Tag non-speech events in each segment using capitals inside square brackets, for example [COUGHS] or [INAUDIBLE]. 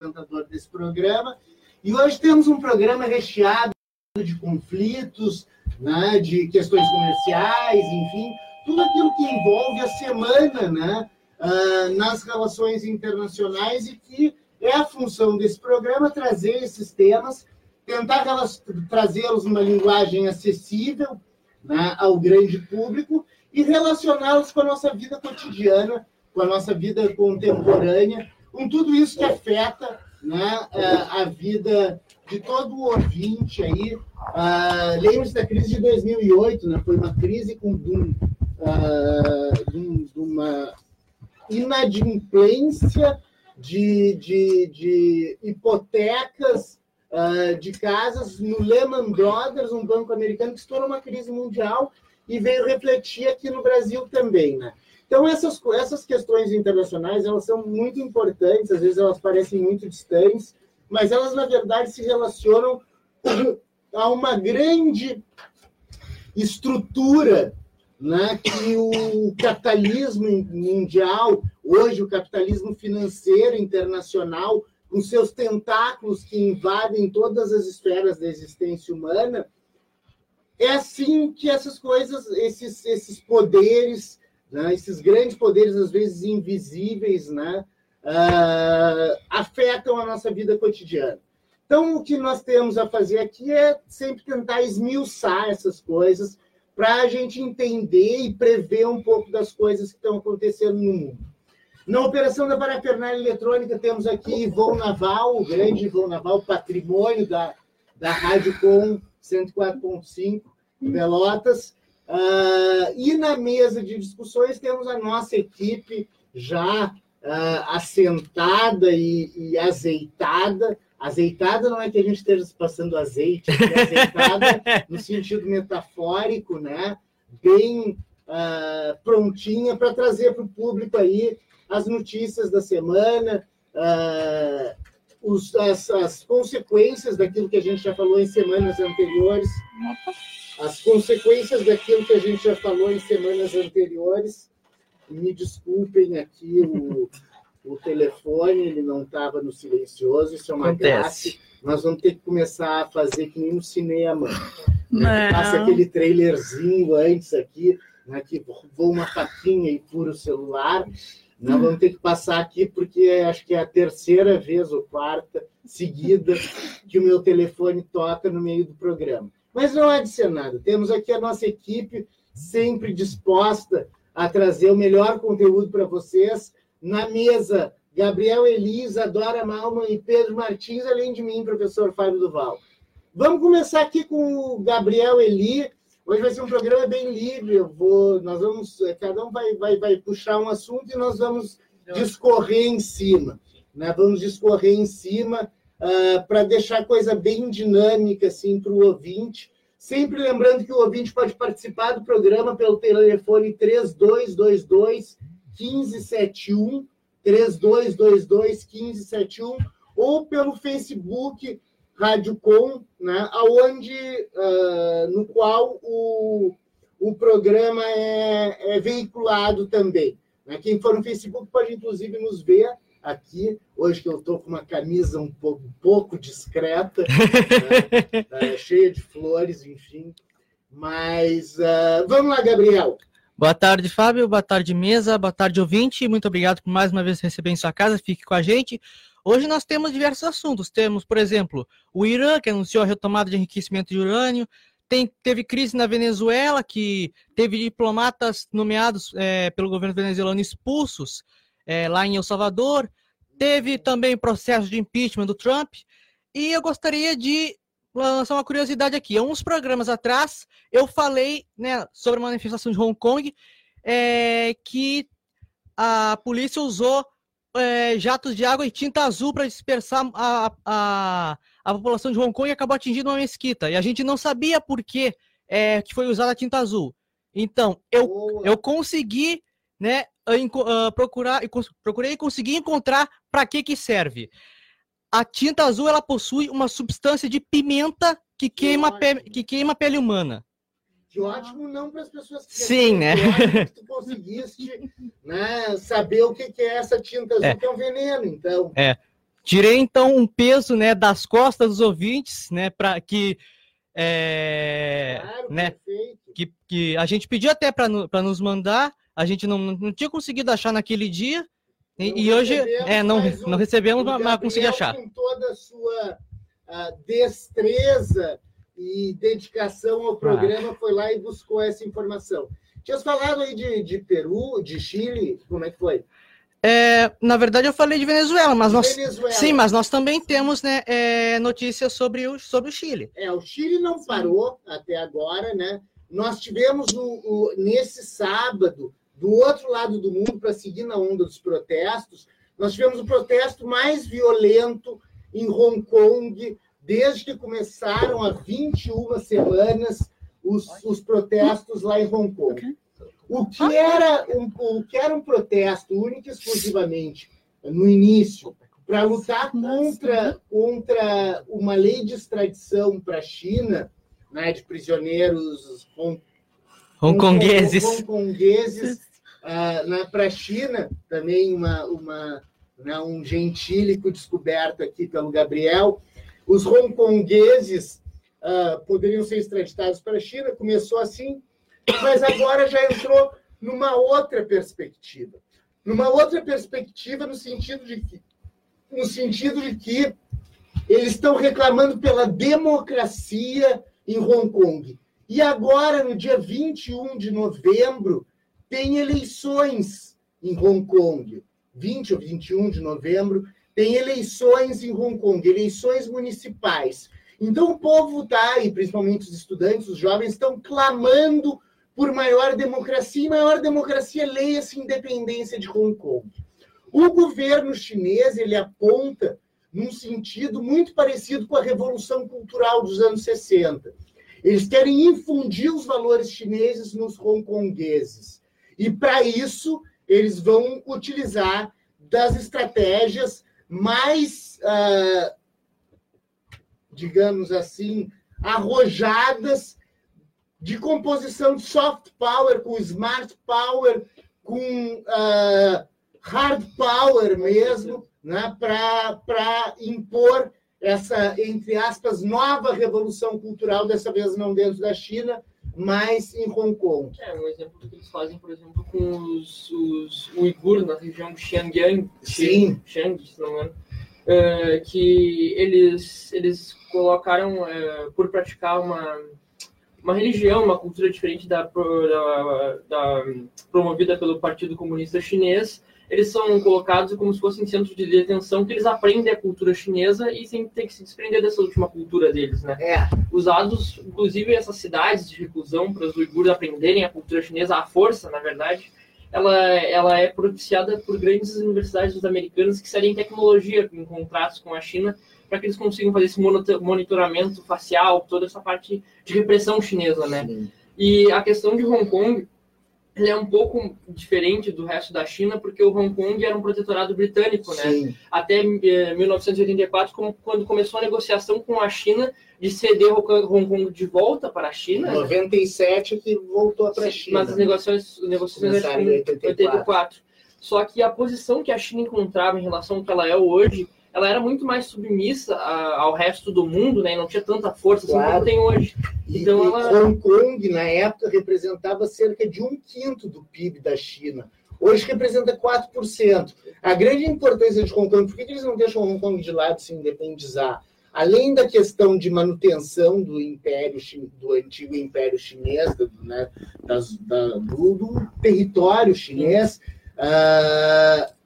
apresentador desse programa. E hoje temos um programa recheado de conflitos, né, de questões comerciais, enfim, tudo aquilo que envolve a semana né, uh, nas relações internacionais e que é a função desse programa trazer esses temas, tentar trazê-los numa linguagem acessível né, ao grande público e relacioná-los com a nossa vida cotidiana, com a nossa vida contemporânea, com tudo isso que afeta né, a vida de todo o ouvinte aí. Uh, Lembre-se da crise de 2008, né? foi uma crise com uh, de, um, de uma inadimplência de, de, de hipotecas uh, de casas no Lehman Brothers, um banco americano que estourou uma crise mundial e veio refletir aqui no Brasil também, né? Então, essas, essas questões internacionais, elas são muito importantes, às vezes elas parecem muito distantes, mas elas, na verdade, se relacionam [COUGHS] a uma grande estrutura né, que o capitalismo mundial, hoje o capitalismo financeiro internacional, com seus tentáculos que invadem todas as esferas da existência humana, é assim que essas coisas, esses, esses poderes né? Esses grandes poderes, às vezes invisíveis, né? Uh, afetam a nossa vida cotidiana. Então, o que nós temos a fazer aqui é sempre tentar esmiuçar essas coisas para a gente entender e prever um pouco das coisas que estão acontecendo no mundo. Na operação da parafernália eletrônica, temos aqui Ivon Naval, o grande Ivon Naval, patrimônio da, da Rádio Com 104.5 Pelotas. Uh, e na mesa de discussões temos a nossa equipe já uh, assentada e, e, azeitada. Azeitada não é que a gente esteja passando azeite, é azeitada [LAUGHS] no sentido metafórico, né? bem uh, prontinha para trazer para o público aí as notícias da semana, os, as, as consequências daquilo que a gente já falou em semanas anteriores as consequências daquilo que a gente já falou em semanas anteriores. Me desculpem aqui o, o telefone, ele não estava no silencioso, isso é uma graça. Nós vamos ter que começar a fazer que nem no cinema. Né? Passa aquele trailerzinho antes aqui, né, que voa uma faquinha e fura o celular. Nós vamos ter que passar aqui, porque acho que é a terceira vez ou quarta seguida que o meu telefone toca no meio do programa. Mas não há de ser nada. Temos aqui a nossa equipe sempre disposta a trazer o melhor conteúdo para vocês. Na mesa, Gabriel Elisa, Dora Malman e Pedro Martins, além de mim, professor Fábio Duval. Vamos começar aqui com o Gabriel Eli. Hoje vai ser um programa bem livre. Eu vou, nós vamos, cada um vai, vai, vai puxar um assunto e nós vamos discorrer em cima. Né? Vamos discorrer em cima uh, ah, para deixar a coisa bem dinâmica assim, para o ouvinte. Sempre lembrando que o ouvinte pode participar do programa pelo telefone 3222 1571, 3222 1571, ou pelo Facebook Rádio Com, né, aonde, uh, no qual o, o programa é, é veiculado também. Né? Quem for no Facebook pode, inclusive, nos ver aqui. Hoje que eu estou com uma camisa um pouco, um pouco discreta, né? é, [LAUGHS] cheia de flores, enfim. Mas uh, vamos lá, Gabriel. Boa tarde, Fábio. Boa tarde, mesa. Boa tarde, ouvinte. Muito obrigado por mais uma vez receber em sua casa. Fique com a gente. Hoje nós temos diversos assuntos. Temos, por exemplo, o Irã, que anunciou a retomada de enriquecimento de urânio. Tem, teve crise na Venezuela, que teve diplomatas nomeados é, pelo governo venezuelano expulsos é, lá em El Salvador. Teve também processo de impeachment do Trump. E eu gostaria de lançar uma curiosidade aqui. Há uns programas atrás, eu falei né, sobre a manifestação de Hong Kong, é, que a polícia usou é, jatos de água e tinta azul para dispersar a, a, a, população de Hong Kong e acabou atingindo uma mesquita. E a gente não sabia por que, é, que foi usada a tinta azul. Então, eu, eu consegui né, uh, procurar, procurei conseguir encontrar para que, que serve. A tinta azul ela possui uma substância de pimenta que queima, que queima a pele humana. Que ótimo não para as pessoas que Sim, né? Que tu conseguiste né, saber o que, que é essa tinta azul, é. que é um veneno, então. É. tirei então um peso, né, das costas dos ouvintes, né, para que é, claro, né, que, que a gente pediu até para nos mandar, a gente não, não tinha conseguido achar naquele dia, e, e hoje é, não, não recebemos, mas, mas consegui achar. Com toda a sua a destreza e dedicação ao programa, ah. foi lá e buscou essa informação. Tinha falado aí de, de Peru, de Chile, como é que foi? É, na verdade, eu falei de Venezuela, mas nós Venezuela. sim, mas nós também temos né, é, notícias sobre o, sobre o Chile. É, o Chile não parou até agora, né? Nós tivemos o, o, nesse sábado, do outro lado do mundo, para seguir na onda dos protestos, nós tivemos o protesto mais violento em Hong Kong desde que começaram há 21 semanas os, os protestos lá em Hong Kong. O que era um, o que era um protesto único e exclusivamente no início para lutar contra, contra uma lei de extradição para a China, né, de prisioneiros hong, hongkongueses, hongkongueses uh, né, para a China, também uma, uma, né, um gentílico descoberto aqui pelo Gabriel. Os hongkongueses uh, poderiam ser extraditados para a China, começou assim, mas agora já entrou numa outra perspectiva. Numa outra perspectiva, no sentido de que, no sentido de que eles estão reclamando pela democracia em Hong Kong. E agora, no dia 21 de novembro, tem eleições em Hong Kong. 20 ou 21 de novembro, tem eleições em Hong Kong, eleições municipais. Então o povo está, e principalmente os estudantes, os jovens, estão clamando por maior democracia, e maior democracia leia-se independência de Hong Kong. O governo chinês ele aponta num sentido muito parecido com a Revolução Cultural dos anos 60. Eles querem infundir os valores chineses nos hongkongueses. E, para isso, eles vão utilizar das estratégias mais, uh, digamos assim, arrojadas de composição de soft power com smart power, com uh, hard power mesmo, né, para impor essa, entre aspas, nova revolução cultural, dessa vez não dentro da China, mas em Hong Kong. É, um exemplo que eles fazem, por exemplo, com os, os uigures na região de Xinjiang, Sim. Xiang, se não me engano, uh, que eles, eles colocaram, uh, por praticar uma uma religião, uma cultura diferente da, da, da, promovida pelo Partido Comunista Chinês, eles são colocados como se fossem centros de detenção que eles aprendem a cultura chinesa e sem ter que se desprender dessa última cultura deles, né? É. Usados, inclusive, essas cidades de reclusão para os uigures aprenderem a cultura chinesa à força, na verdade, ela, ela é propiciada por grandes universidades americanas que seguem tecnologia em contraste com a China para que eles consigam fazer esse monitoramento facial, toda essa parte de repressão chinesa, né? Sim. E a questão de Hong Kong é um pouco diferente do resto da China, porque o Hong Kong era um protetorado britânico, né? Sim. Até 1984, eh, quando começou a negociação com a China de ceder Hong Kong de volta para a China. 97 que voltou para a China. Mas as negociações, negociações em 84. 84. Só que a posição que a China encontrava em relação ao que ela é hoje ela era muito mais submissa a, ao resto do mundo, né? E não tinha tanta força assim claro. como tem hoje. Então, e, ela... Hong Kong, na época, representava cerca de um quinto do PIB da China. Hoje representa 4%. A grande importância de Hong Kong, por que eles não deixam Hong Kong de lado se independizar? Além da questão de manutenção do império do antigo império chinês, do, né, das, da, do, do território chinês, uh,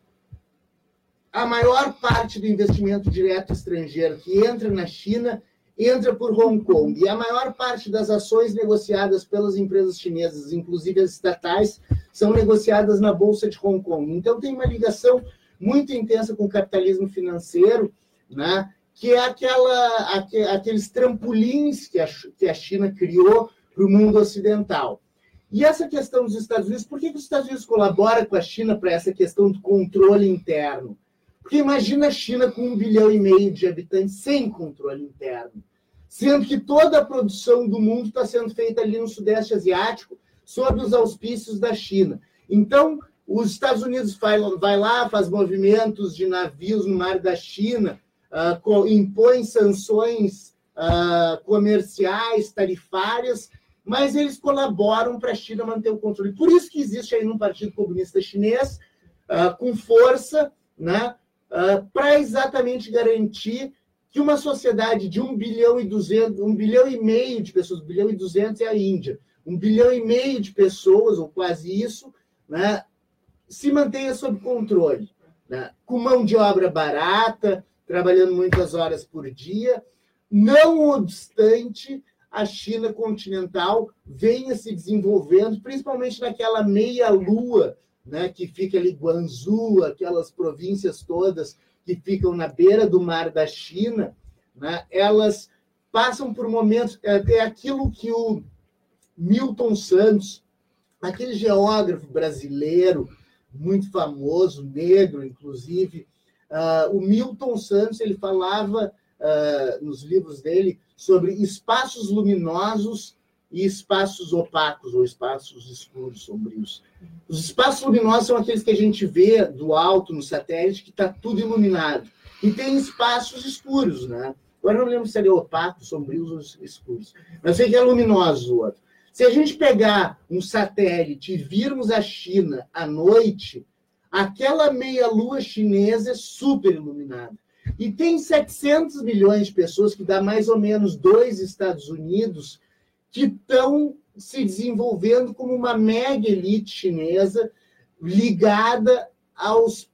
a maior parte do investimento direto estrangeiro que entra na China entra por Hong Kong. E a maior parte das ações negociadas pelas empresas chinesas, inclusive as estatais, são negociadas na Bolsa de Hong Kong. Então, tem uma ligação muito intensa com o capitalismo financeiro, né? que é aquela, aqueles trampolins que a, China criou para o mundo ocidental. E essa questão dos Estados Unidos, por que, que os Estados Unidos colaboram com a China para essa questão do controle interno? Porque imagina a China com um bilhão e meio de habitantes sem controle interno, sendo que toda a produção do mundo está sendo feita ali no Sudeste Asiático, sob os auspícios da China. Então, Os Estados Unidos vai, lá, faz movimentos de navios no mar da China, uh, impõe sanções uh, comerciais, tarifárias, mas eles colaboram para a China manter o controle. Por isso que existe aí um Partido Comunista Chinês uh, com força, né, para exatamente garantir que uma sociedade de 1 bilhão e 200, 1 bilhão e meio de pessoas, 1 bilhão e 200 é a Índia, 1 bilhão e meio de pessoas, ou quase isso, né, se mantenha sob controle, né? com mão de obra barata, trabalhando muitas horas por dia. Não obstante, a China continental venha se desenvolvendo, principalmente naquela meia-lua, né, que fica ali, Guangzhou, aquelas províncias todas que ficam na beira do mar da China, né, elas passam por momentos, é, é aquilo que o Milton Santos, aquele geógrafo brasileiro, muito famoso, negro, inclusive. Uh, o Milton Santos ele falava uh, nos livros dele sobre espaços luminosos e espaços opacos, ou espaços escuros, sombrios. Os espaços luminosos são aqueles que a gente vê do alto no satélite, que está tudo iluminado. E tem espaços escuros, né? Agora não lembro se é opaco, sombrios ou escuros. Mas sei que é luminoso o outro. Se a gente pegar um satélite e virmos a China à noite, aquela meia-lua chinesa é super iluminada. E tem 700 milhões de pessoas, que dá mais ou menos dois Estados Unidos, que estão se desenvolvendo como uma mega elite chinesa ligada aos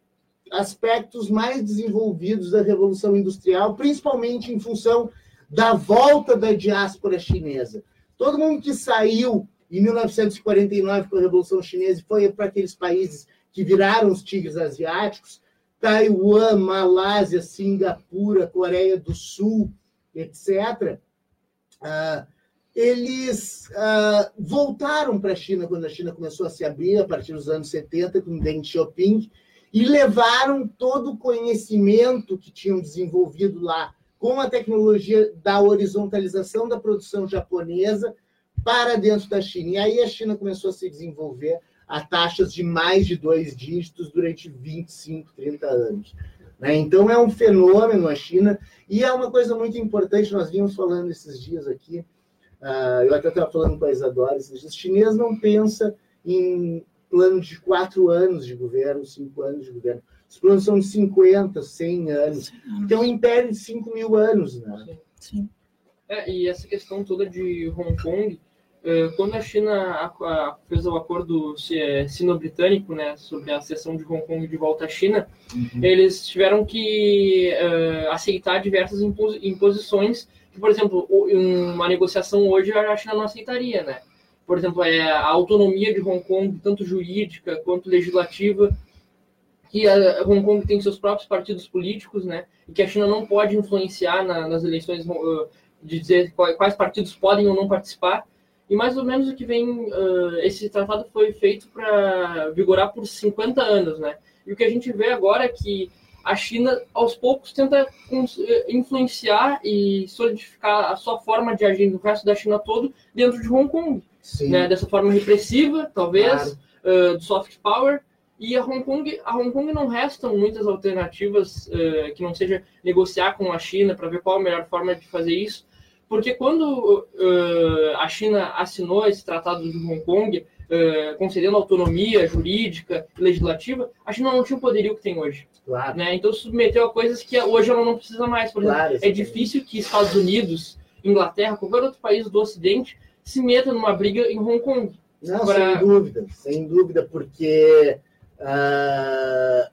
aspectos mais desenvolvidos da Revolução Industrial, principalmente em função da volta da diáspora chinesa. Todo mundo que saiu em 1949 com a Revolução Chinesa foi para aqueles países que viraram os tigres asiáticos, Taiwan, Malásia, Singapura, Coreia do Sul, etc., uh, ah, eles uh, voltaram para a China quando a China começou a se abrir, a partir dos anos 70, com Deng Xiaoping, e levaram todo o conhecimento que tinham desenvolvido lá com a tecnologia da horizontalização da produção japonesa para dentro da China. E aí a China começou a se desenvolver a taxas de mais de dois dígitos durante 25, 30 anos. Né? Então é um fenômeno a China e é uma coisa muito importante. Nós vimos falando esses dias aqui, uh, eu até estava falando com a Isadora, dias, chinês não pensa em plano de quatro anos de governo, cinco anos de governo. Os planos são de 50, 100 anos. Tem um império de 5 mil anos, né? Sim. Sim. É, e essa questão toda de Hong Kong, é, quando a China fez o acordo é, sino-britânico né, sobre a cessão de Hong Kong de volta à China, uhum. eles tiveram que uh, aceitar diversas imposições por exemplo, uma negociação hoje a China não aceitaria, né? Por exemplo, é a autonomia de Hong Kong, tanto jurídica quanto legislativa, que a Hong Kong tem seus próprios partidos políticos, né? E que a China não pode influenciar na, nas eleições uh, de dizer quais partidos podem ou não participar. E mais ou menos o que vem, uh, esse tratado foi feito para vigorar por 50 anos, né? E o que a gente vê agora é que a China, aos poucos, tenta influenciar e solidificar a sua forma de agir no resto da China todo dentro de Hong Kong. Né? Dessa forma repressiva, talvez, claro. uh, do soft power, e a Hong Kong, a Hong Kong não restam muitas alternativas uh, que não seja negociar com a China para ver qual a melhor forma de fazer isso, porque quando uh, a China assinou esse tratado de Hong Kong, uh, concedendo autonomia jurídica e legislativa, a China não tinha o poderio que tem hoje. Claro. Né? Então submeteu a coisas que hoje ela não precisa mais. Por claro, exemplo, é difícil que Estados Unidos, Inglaterra, qualquer outro país do Ocidente se meta numa briga em Hong Kong. Não, pra... sem dúvida, sem dúvida, porque uh,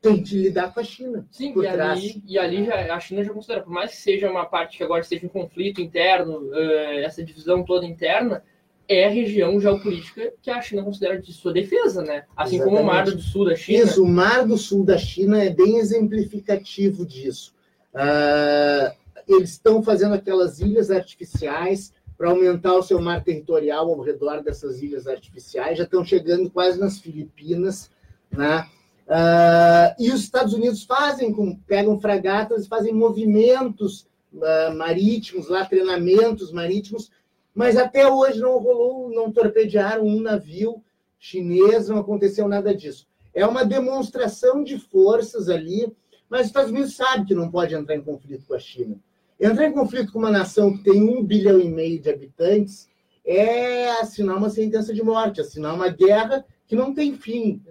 tem que lidar com a China. Sim, e ali, e ali, já, a China já considera, por mais que seja uma parte que agora esteja em conflito interno, uh, essa divisão toda interna, é a região geopolítica que a China considera de sua defesa, né? Assim Exatamente. como o Mar do Sul da China. Isso, o Mar do Sul da China é bem exemplificativo disso. Uh, eles estão fazendo aquelas ilhas artificiais para aumentar o seu mar territorial ao redor dessas ilhas artificiais, já estão chegando quase nas Filipinas, né? Uh, e os Estados Unidos fazem, com, pegam fragatas e fazem movimentos uh, marítimos, lá treinamentos marítimos, mas até hoje não rolou, não torpedearam um navio chinês, não aconteceu nada disso. É uma demonstração de forças ali, mas os Estados Unidos sabe que não pode entrar em conflito com a China. Entrar em conflito com uma nação que tem um bilhão e meio de habitantes é assinar uma sentença de morte, assinar uma guerra que não tem fim.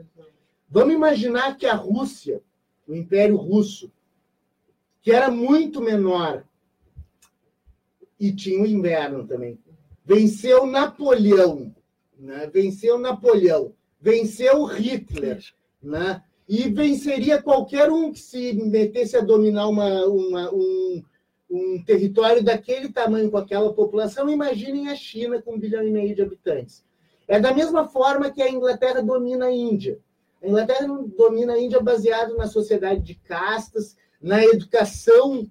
Vamos imaginar que a Rússia, o Império Russo, que era muito menor e tinha o inverno também, venceu Napoleão, né? venceu Napoleão, venceu Hitler, né? e venceria qualquer um que se metesse a dominar uma, uma um, um território daquele tamanho com aquela população, imaginem a China com um bilhão e meio de habitantes. É da mesma forma que a Inglaterra domina a Índia. A Inglaterra domina a Índia baseado na sociedade de castas, na educação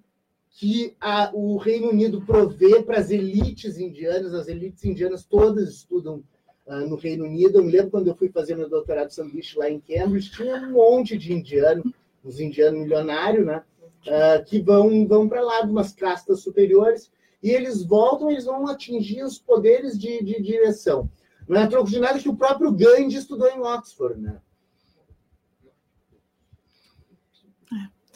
que a, o Reino Unido provê para as elites indianas. As elites indianas todas estudam uh, no Reino Unido. Eu me lembro quando eu fui fazer meu doutorado de sanduíche lá em Cambridge, tinha um monte de indiano, uns indianos milionários, né? uh, que vão, vão para lá de umas castas superiores e eles voltam, eles vão atingir os poderes de, de direção. Não é troco de nada que o próprio Gandhi estudou em Oxford, né?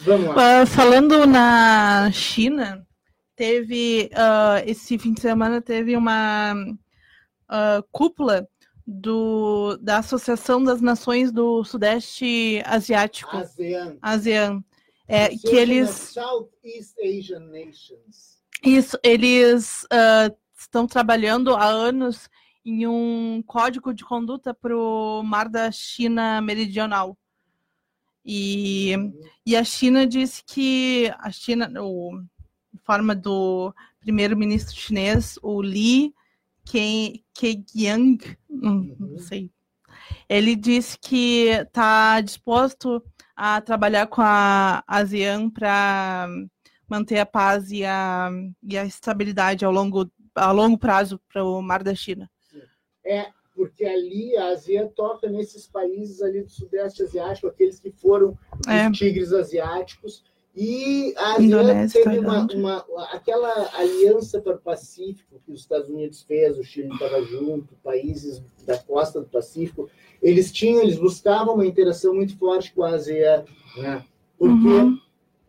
Vamos lá. Uh, falando na China, teve uh, esse fim de semana teve uma uh, cúpula do, da Associação das Nações do Sudeste Asiático. ASEAN. ASEAN. É, que eles. Southeast Asian Nations. Isso, eles uh, estão trabalhando há anos em um código de conduta para o Mar da China Meridional. E, e a China disse que a China, o, em forma do primeiro-ministro chinês, o Li Keqiang, não, não uhum. sei, ele disse que está disposto a trabalhar com a ASEAN para manter a paz e a, e a estabilidade ao longo, a longo prazo para o Mar da China. É, porque ali a ASEAN toca nesses países ali do Sudeste Asiático, aqueles que foram é. os tigres asiáticos, e a ASEAN teve uma, uma, aquela aliança para o Pacífico que os Estados Unidos fez, o Chile estava junto, países da costa do Pacífico, eles tinham, eles buscavam uma interação muito forte com a ASEAN, né? porque uhum.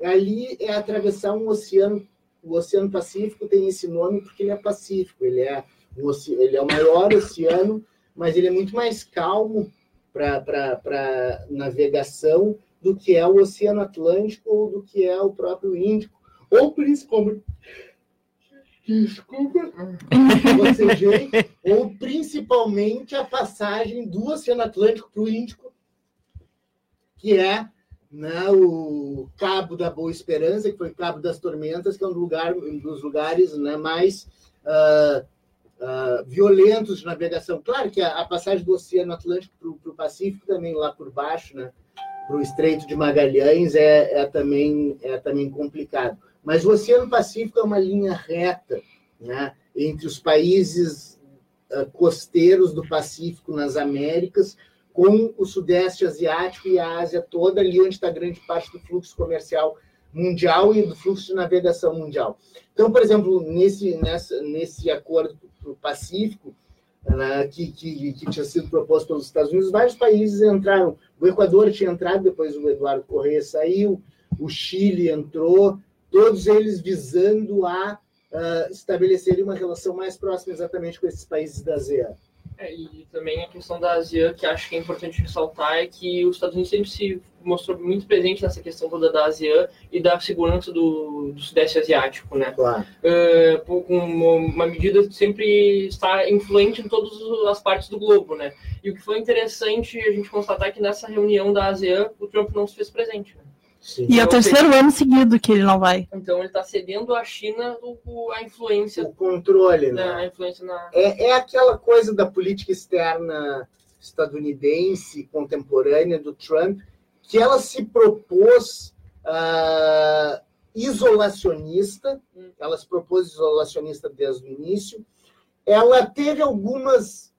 ali é atravessar um oceano, o Oceano Pacífico tem esse nome porque ele é pacífico, ele é, um, ele é o maior oceano, mas ele é muito mais calmo para navegação do que é o Oceano Atlântico ou do que é o próprio Índico, ou principalmente desculpa, ou principalmente a passagem do Oceano Atlântico para o Índico, que é né, o Cabo da Boa Esperança, que foi Cabo das Tormentas, que é um, lugar, um dos lugares né, mais uh, uh, violentos de navegação. Claro que a, a passagem do Oceano Atlântico para o Pacífico, também lá por baixo, né, para o Estreito de Magalhães, é, é, também, é também complicado. Mas o Oceano Pacífico é uma linha reta né, entre os países uh, costeiros do Pacífico nas Américas, com o Sudeste Asiático e a Ásia toda, ali onde está grande parte do fluxo comercial mundial e do fluxo de navegação mundial. Então, por exemplo, nesse, nessa, nesse acordo do Pacífico, né, que, que, que, tinha sido proposto pelos Estados Unidos, vários países entraram. O Equador tinha entrado, depois o Eduardo Correia saiu, o Chile entrou, todos eles visando a uh, estabelecerem uma relação mais próxima exatamente com esses países da ASEAN. É, e também a questão da ASEAN, que acho que é importante ressaltar, é que os Estados Unidos sempre se mostrou muito presente nessa questão toda da ASEAN e da segurança do, do Sudeste Asiático, né? Claro. Uh, com uma medida que sempre está influente em todas as partes do globo, né? E o que foi interessante a gente constatar é que nessa reunião da ASEAN o Trump não se fez presente, né? Sim. E é o então, terceiro ano seguido que ele não vai. Então ele está cedendo à China o, a influência. O controle, né? A influência na... é, é aquela coisa da política externa estadunidense contemporânea do Trump, que ela se propôs uh, isolacionista, hum. ela se propôs isolacionista desde o início. Ela teve algumas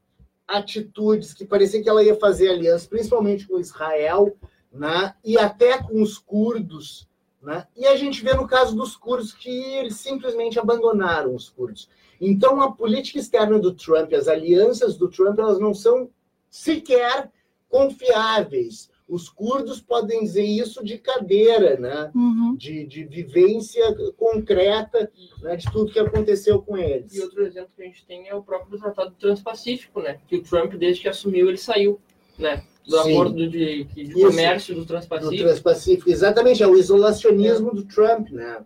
atitudes que parecia que ela ia fazer aliança, principalmente com Israel, né? e até com os curdos. Né? E a gente vê no caso dos curdos que eles simplesmente abandonaram os curdos. Então, a política externa do Trump, as alianças do Trump, elas não são sequer confiáveis. Os curdos podem dizer isso de cadeira, né? Uhum. De, de vivência concreta né? de tudo que aconteceu com eles. E outro exemplo que a gente tem é o próprio Tratado Transpacífico, né? Que o Trump, desde que assumiu, ele saiu, né? Do Sim. acordo de, de comércio do Transpacífico. Do Transpacífico, exatamente, é o isolacionismo é. do Trump, né?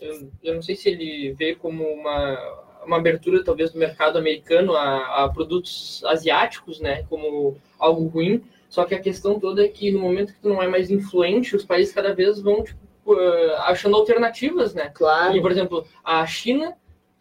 Eu, eu não sei se ele vê como uma uma abertura talvez do mercado americano a, a, produtos asiáticos, né, como algo ruim. Só que a questão toda é que no momento que tu não é mais influente, os países cada vez vão tipo, uh, achando alternativas, né? Claro. E, por exemplo, a China,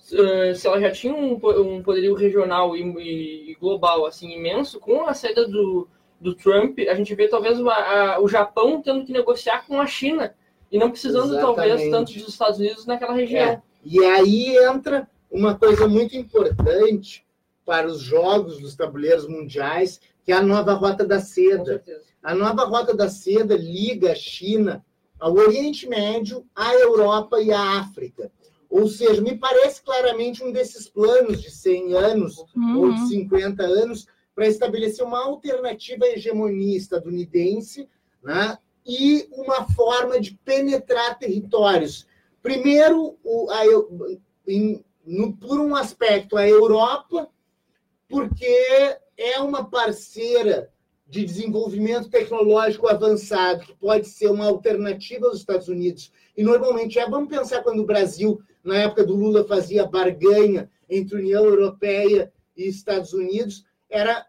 se ela já tinha um, um poderio regional e, e, global assim imenso, com a saída do, do Trump, a gente vê talvez a, a, o Japão tendo que negociar com a China e não precisando Exatamente. talvez tanto dos Estados Unidos naquela região. É. E aí entra uma coisa muito importante para os jogos dos tabuleiros mundiais, que é a nova Rota da Seda. A nova Rota da Seda liga a China ao Oriente Médio, à Europa e à África. Ou seja, me parece claramente um desses planos de 100 anos uhum. ou de 50 anos para estabelecer uma alternativa à hegemonia estadunidense né? e uma forma de penetrar territórios. Primeiro, o, a, em, no, por um aspecto, a Europa, porque é uma parceira de desenvolvimento tecnológico avançado, que pode ser uma alternativa aos Estados Unidos. E normalmente é, vamos pensar quando o Brasil, na época do Lula, fazia barganha entre União Europeia e Estados Unidos, era,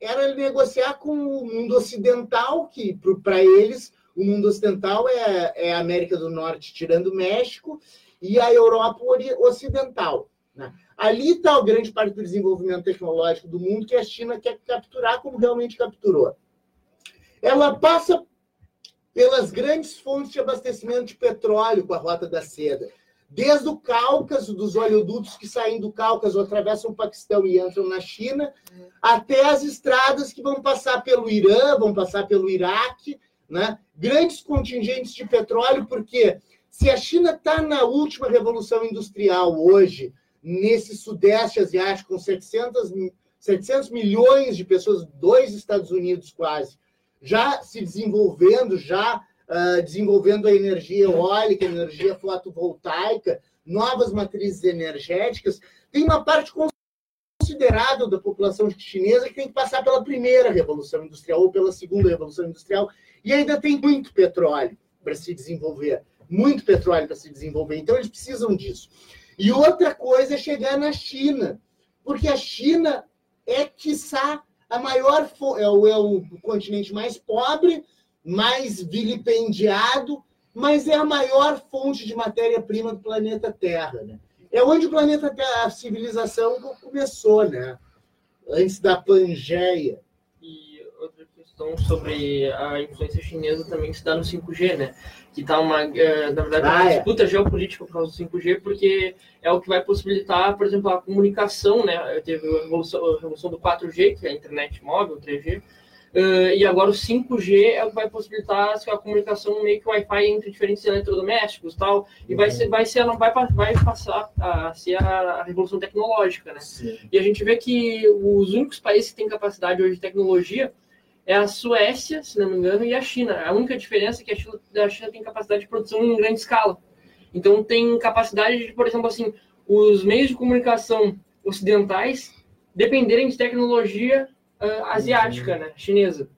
era negociar com o mundo ocidental, que para eles o mundo ocidental é, é a América do Norte, tirando o México, e a Europa Ocidental. Né? Ali está o grande parte do desenvolvimento tecnológico do mundo que a China quer capturar, como realmente capturou. Ela passa pelas grandes fontes de abastecimento de petróleo com a Rota da Seda. Desde o Cáucaso, dos oleodutos que saem do Cáucaso, atravessam o Paquistão e entram na China, até as estradas que vão passar pelo Irã, vão passar pelo Iraque, né? grandes contingentes de petróleo, porque se a China está na última revolução industrial hoje, nesse sudeste asiático, com 700, 700 milhões de pessoas, dois Estados Unidos quase, já se desenvolvendo, já uh, desenvolvendo a energia eólica, a energia fotovoltaica, novas matrizes energéticas, tem uma parte considerável da população chinesa que tem que passar pela primeira revolução industrial ou pela segunda revolução industrial e ainda tem muito petróleo para se desenvolver muito petróleo para se desenvolver. Então, eles precisam disso. E outra coisa é chegar na China, porque a China é, quiçá, a maior é o, é o continente mais pobre, mais vilipendiado, mas é a maior fonte de matéria-prima do planeta Terra. Né? É onde o planeta Terra, a civilização começou, né? antes da Pangeia. E outra questão sobre a influência chinesa também se dá no 5G, né? que está uma, é, na verdade, uma ah, é. disputa geopolítica por causa do 5G, porque é o que vai possibilitar, por exemplo, a comunicação, né? Teve a revolução, a revolução do 4G, que é a internet móvel, 3G, uh, e agora o 5G é o que vai possibilitar a comunicação meio que Wi-Fi entre diferentes eletrodomésticos tal, e vai ser, vai ser, vai, vai passar a ser a, revolução tecnológica, né? Sim. E a gente vê que os únicos países que têm capacidade hoje de tecnologia é a Suécia, se não me engano, e a China. A única diferença é que a China, a China tem capacidade de produção em grande escala. Então tem capacidade de, por exemplo, assim, os meios de comunicação ocidentais dependerem de tecnologia uh, asiática, né, chinesa.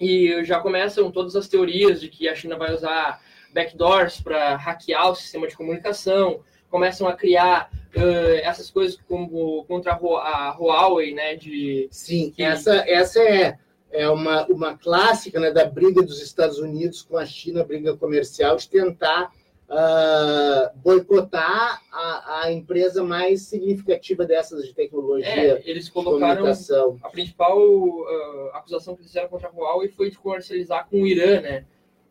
E já começam todas as teorias de que a China vai usar backdoors para hackear o sistema de comunicação, começam a criar uh, essas coisas como contra a Huawei, né, de Sim, que... essa essa é é uma, uma clássica né, da briga dos Estados Unidos com a China, briga comercial, de tentar uh, boicotar a, a, empresa mais significativa dessas de tecnologia. É, eles colocaram a principal uh, acusação que fizeram contra a Huawei foi de comercializar com o Irã, né?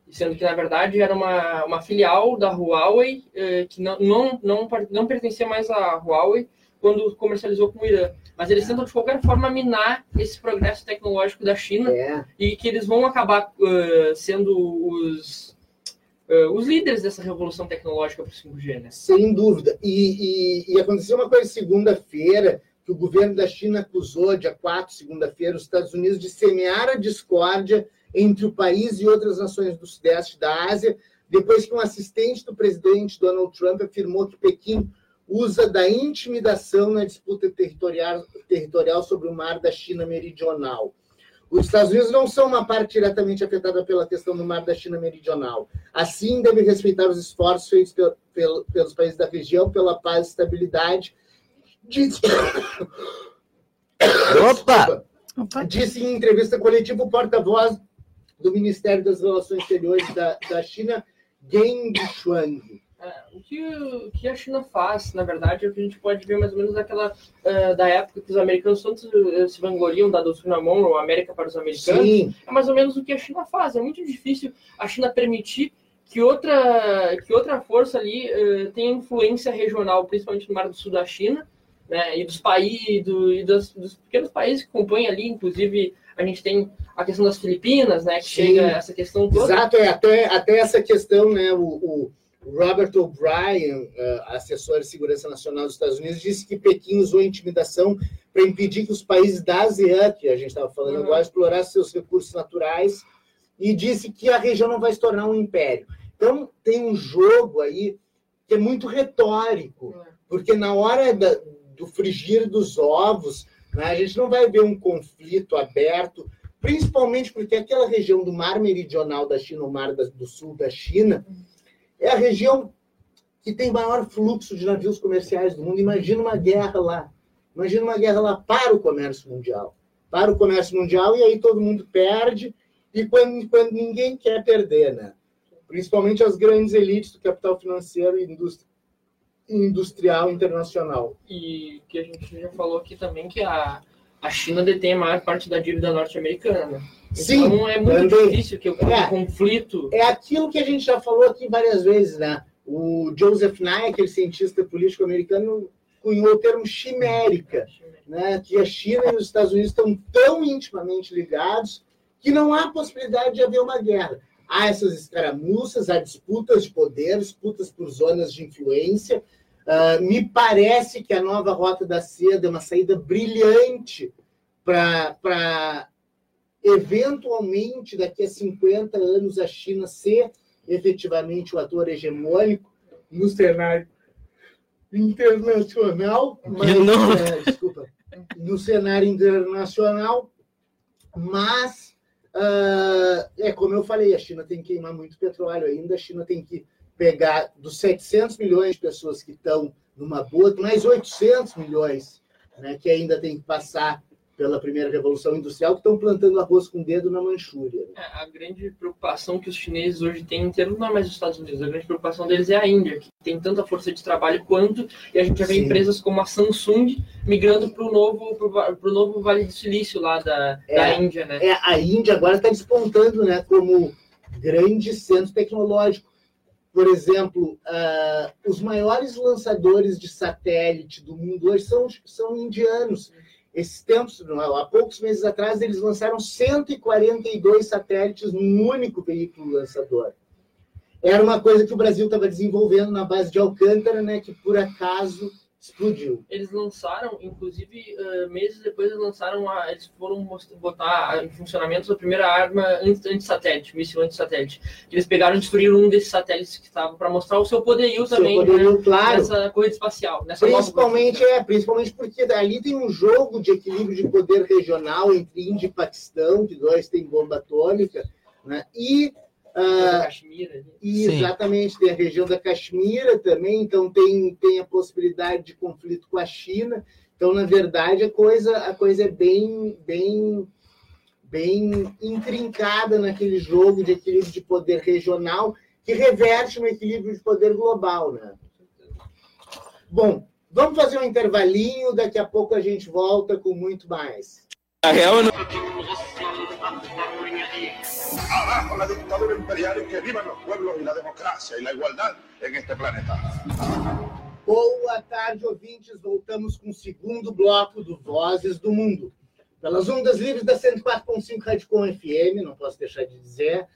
Sendo que, na verdade, era uma, uma filial da Huawei uh, que não, não, não, não pertencia mais à Huawei quando comercializou com o Irã mas eles tentam de qualquer forma minar esse progresso tecnológico da China é. e que eles vão acabar uh, sendo os, uh, os líderes dessa revolução tecnológica para o 5G, né? Sem dúvida. E, e, e aconteceu uma coisa segunda-feira, que o governo da China acusou, dia 4, segunda-feira, os Estados Unidos de semear a discórdia entre o país e outras nações do Sudeste da Ásia, depois que um assistente do presidente Donald Trump afirmou que Pequim usa da intimidação na disputa territorial, territorial sobre o mar da China Meridional. Os Estados Unidos não são uma parte diretamente afetada pela questão do mar da China Meridional. Assim, deve respeitar os esforços feitos pelos países da região pela paz e estabilidade. Disse... Opa! Disse em entrevista coletiva o porta-voz do Ministério das Relações Exteriores da, da China, Geng Shuang. É, o, que, o que a China faz, na verdade, é o que a gente pode ver mais ou menos daquela uh, da época que os americanos tanto se vangloriam da doutrina Monroe, América para os americanos. Sim. É mais ou menos o que a China faz. É muito difícil a China permitir que outra, que outra força ali uh, tenha influência regional, principalmente no Mar do Sul da China, né, e dos países, do, e dos, dos pequenos países que compõem ali, inclusive a gente tem a questão das Filipinas, né, que Sim. chega essa questão toda. Exato, é, até, até essa questão, né, o, o Robert O'Brien, uh, assessor de segurança nacional dos Estados Unidos, disse que Pequim usou intimidação para impedir que os países da ASEAN, que a gente estava falando uhum. agora, explorassem seus recursos naturais, e disse que a região não vai se tornar um império. Então, tem um jogo aí que é muito retórico, uhum. porque na hora da, do frigir dos ovos, né, a gente não vai ver um conflito aberto, principalmente porque aquela região do mar meridional da China, o mar do sul da China, uhum é a região que tem maior fluxo de navios comerciais do mundo. Imagina uma guerra lá. Imagina uma guerra lá para o comércio mundial. Para o comércio mundial, e aí todo mundo perde, e quando, quando ninguém quer perder, né? Principalmente as grandes elites do capital financeiro e indústria, industrial internacional. E que a gente já falou aqui também que a, a China detém a maior parte da dívida norte-americana. Sim, então é muito também. difícil que o é, conflito. É aquilo que a gente já falou aqui várias vezes, né? O Joseph Nye, aquele cientista político americano, cunhou o termo chimérica, né? Que a China e os Estados Unidos estão tão intimamente ligados que não há possibilidade de haver uma guerra. Há essas escaramuças, há disputas de poder, disputas por zonas de influência. Uh, me parece que a nova Rota da Seda é uma saída brilhante para eventualmente, daqui a 50 anos, a China ser efetivamente o ator hegemônico no cenário internacional, mas, não. É, desculpa, no cenário internacional, mas uh, é como eu falei, a China tem que queimar muito petróleo ainda, a China tem que pegar dos 700 milhões de pessoas que estão numa boa, mais 800 milhões né, que ainda tem que passar pela primeira revolução industrial, que estão plantando arroz com o dedo na Manchúria. É, a grande preocupação que os chineses hoje têm inteiro não é mais os Estados Unidos, a grande preocupação deles é a Índia, que tem tanta força de trabalho quanto, e a gente já vê Sim. empresas como a Samsung migrando para o novo, pro, novo Vale do Silício lá da, é, da Índia. Né? É, a Índia agora está despontando né, como grande centro tecnológico. Por exemplo, uh, os maiores lançadores de satélite do mundo hoje são, são indianos. Esses tempos, há poucos meses atrás, eles lançaram 142 satélites num único veículo lançador. Era uma coisa que o Brasil estava desenvolvendo na base de Alcântara, né, que por acaso explodiu. Eles lançaram, inclusive, uh, meses depois eles lançaram, a, eles foram botar em funcionamento a primeira arma anti-satélite, míssil anti-satélite. Eles pegaram e destruíram um desses satélites que estavam para mostrar o seu poderio seu também poderio, né, claro. nessa corrida espacial. Nessa principalmente, é, principalmente porque ali tem um jogo de equilíbrio de poder regional entre Índia e Paquistão, que dois têm bomba atômica, né, e ah, Caxemira. exatamente, tem a região da Caxemira também, então tem, tem a possibilidade de conflito com a China. Então, na verdade, a coisa, a coisa é bem, bem, bem intrincada naquele jogo de equilíbrio de poder regional que reverte no equilíbrio de poder global. Né? Bom, vamos fazer um intervalinho, daqui a pouco a gente volta com muito mais. A real não... La dictadura imperial y que vivan los pueblos y la democracia y la igualdad en este planeta. Boa tarde, ouvintes. Voltamos com o segundo bloco do Vozes do Mundo. Pelas ondas livres da 104.5 Radicom FM, não posso deixar de dizer.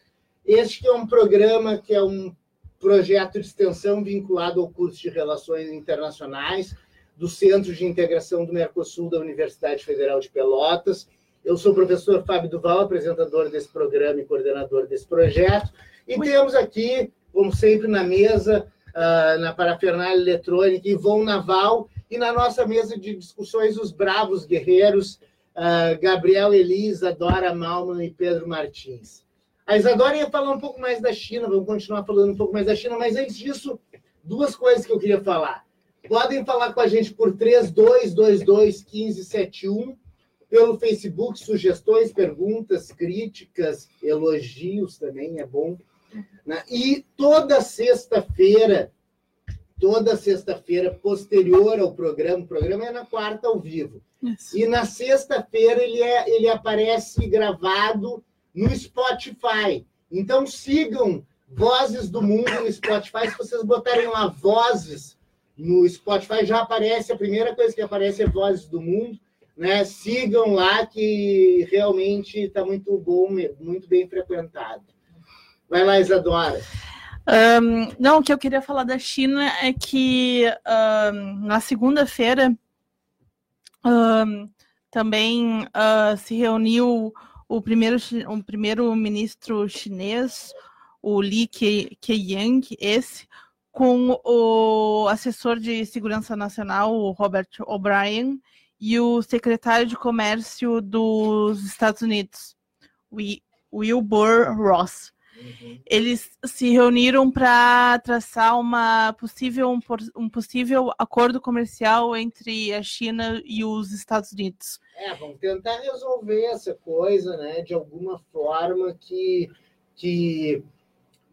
Este é um programa que é um projeto de extensão vinculado ao curso de Relações Internacionais do Centro de Integração do Mercosul da Universidade Federal de Pelotas. Eu sou o professor Fábio Duval, apresentador desse programa e coordenador desse projeto. E temos aqui, como sempre, na mesa, uh, na parafernália eletrônica, Ivon Naval, e na nossa mesa de discussões, os bravos guerreiros, uh, Gabriel Elisa, Dora Malman e Pedro Martins. A Isadora ia falar um pouco mais da China, vamos continuar falando um pouco mais da China, mas antes disso, duas coisas que eu queria falar. Podem falar com a gente por 3222-1571, pelo Facebook, sugestões, perguntas, críticas, elogios também é bom. Né? E toda sexta-feira, toda sexta-feira posterior ao programa, o programa é na quarta ao vivo. Isso. E na sexta-feira ele, é, ele aparece gravado no Spotify. Então sigam Vozes do Mundo no Spotify. Se vocês botarem lá Vozes no Spotify, já aparece, a primeira coisa que aparece é Vozes do Mundo. Né? Sigam lá que realmente está muito bom, muito bem frequentado. Vai lá, Isadora. Um, não, o que eu queria falar da China é que um, na segunda-feira um, também uh, se reuniu o primeiro, o primeiro ministro chinês, o Li Keqiang, esse, com o assessor de segurança nacional, o Robert O'Brien, e o secretário de comércio dos Estados Unidos, Wilbur Ross. Uhum. Eles se reuniram para traçar uma possível, um, um, possível acordo comercial entre a China e os Estados Unidos. É, vamos tentar resolver essa coisa, né, de alguma forma que, que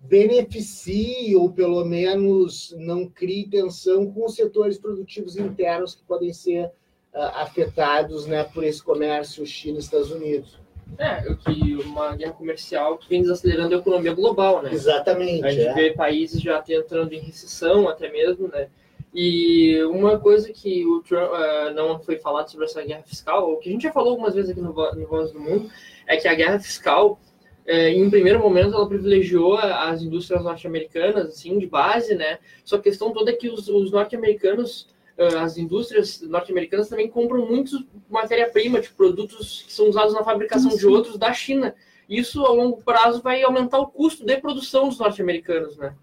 beneficie ou pelo menos não crie tensão com os setores produtivos internos que podem ser afetados, né, por esse comércio China-Estados Unidos. É, que uma guerra comercial que vem desacelerando a economia global, né? Exatamente. A gente é. vê países já entrando em recessão até mesmo, né? E uma coisa que o Trump uh, não foi falado sobre essa guerra fiscal, ou que a gente já falou algumas vezes aqui no, no Voz do Mundo, é que a guerra fiscal, uh, em primeiro momento, ela privilegiou as indústrias norte-americanas, assim, de base, né? Só a questão toda é que os, os norte-americanos ah, as indústrias norte-americanas também compram muito matéria-prima, de tipo, produtos que são usados na fabricação Sim. de outros da China. Isso, a longo prazo, vai aumentar o custo de produção dos norte-americanos, né?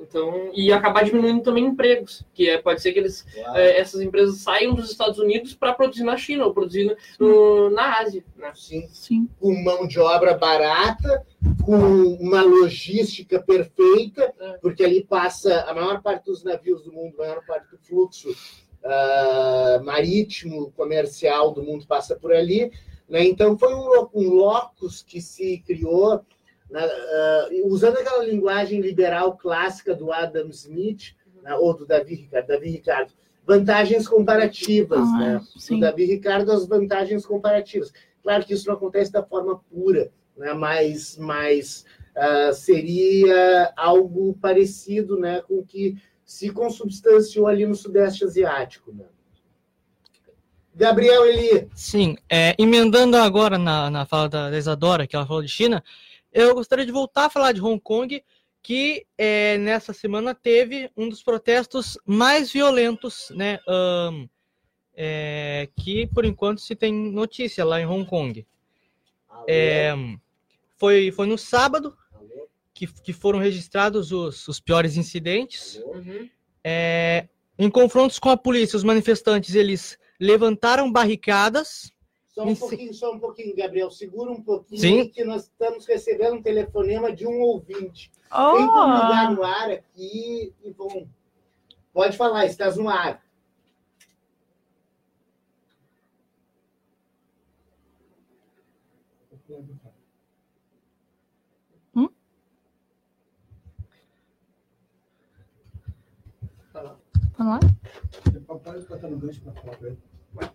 Então, e acabar diminuindo também empregos, que é, pode ser que eles, é, essas empresas saiam dos Estados Unidos para produzir na China ou produzir no, na Ásia. Né? Sim. Sim. Com mão de obra barata, com uma logística perfeita, é. porque ali passa a maior parte dos navios do mundo, a maior parte do fluxo uh, marítimo, comercial do mundo passa por ali. Né? Então, foi um, um locus que se criou né, uh, usando aquela linguagem liberal clássica do Adam Smith, né, ou do Davi Ricardo, Davi Ricardo, vantagens comparativas, ah, né? Sim. Do Davi Ricardo, as vantagens comparativas. Claro que isso não acontece da forma pura, né? mas, mas uh, seria algo parecido né, com o que se consubstanciou ali no Sudeste Asiático. Né? Gabriel Eli. Sim, é, emendando agora na, na fala da Isadora, que ela falou de China, eu gostaria de voltar a falar de Hong Kong, que é, nessa semana teve um dos protestos mais violentos, né? Um, é, que por enquanto se tem notícia lá em Hong Kong. É, foi, foi no sábado que, que foram registrados os, os piores incidentes. Uhum. É, em confrontos com a polícia, os manifestantes eles levantaram barricadas só um pouquinho, só um pouquinho, Gabriel. Segura um pouquinho Sim. que nós estamos recebendo um telefonema de um ouvinte. Oh. Tem como ligar no ar aqui e bom. Pode falar, estás no ar.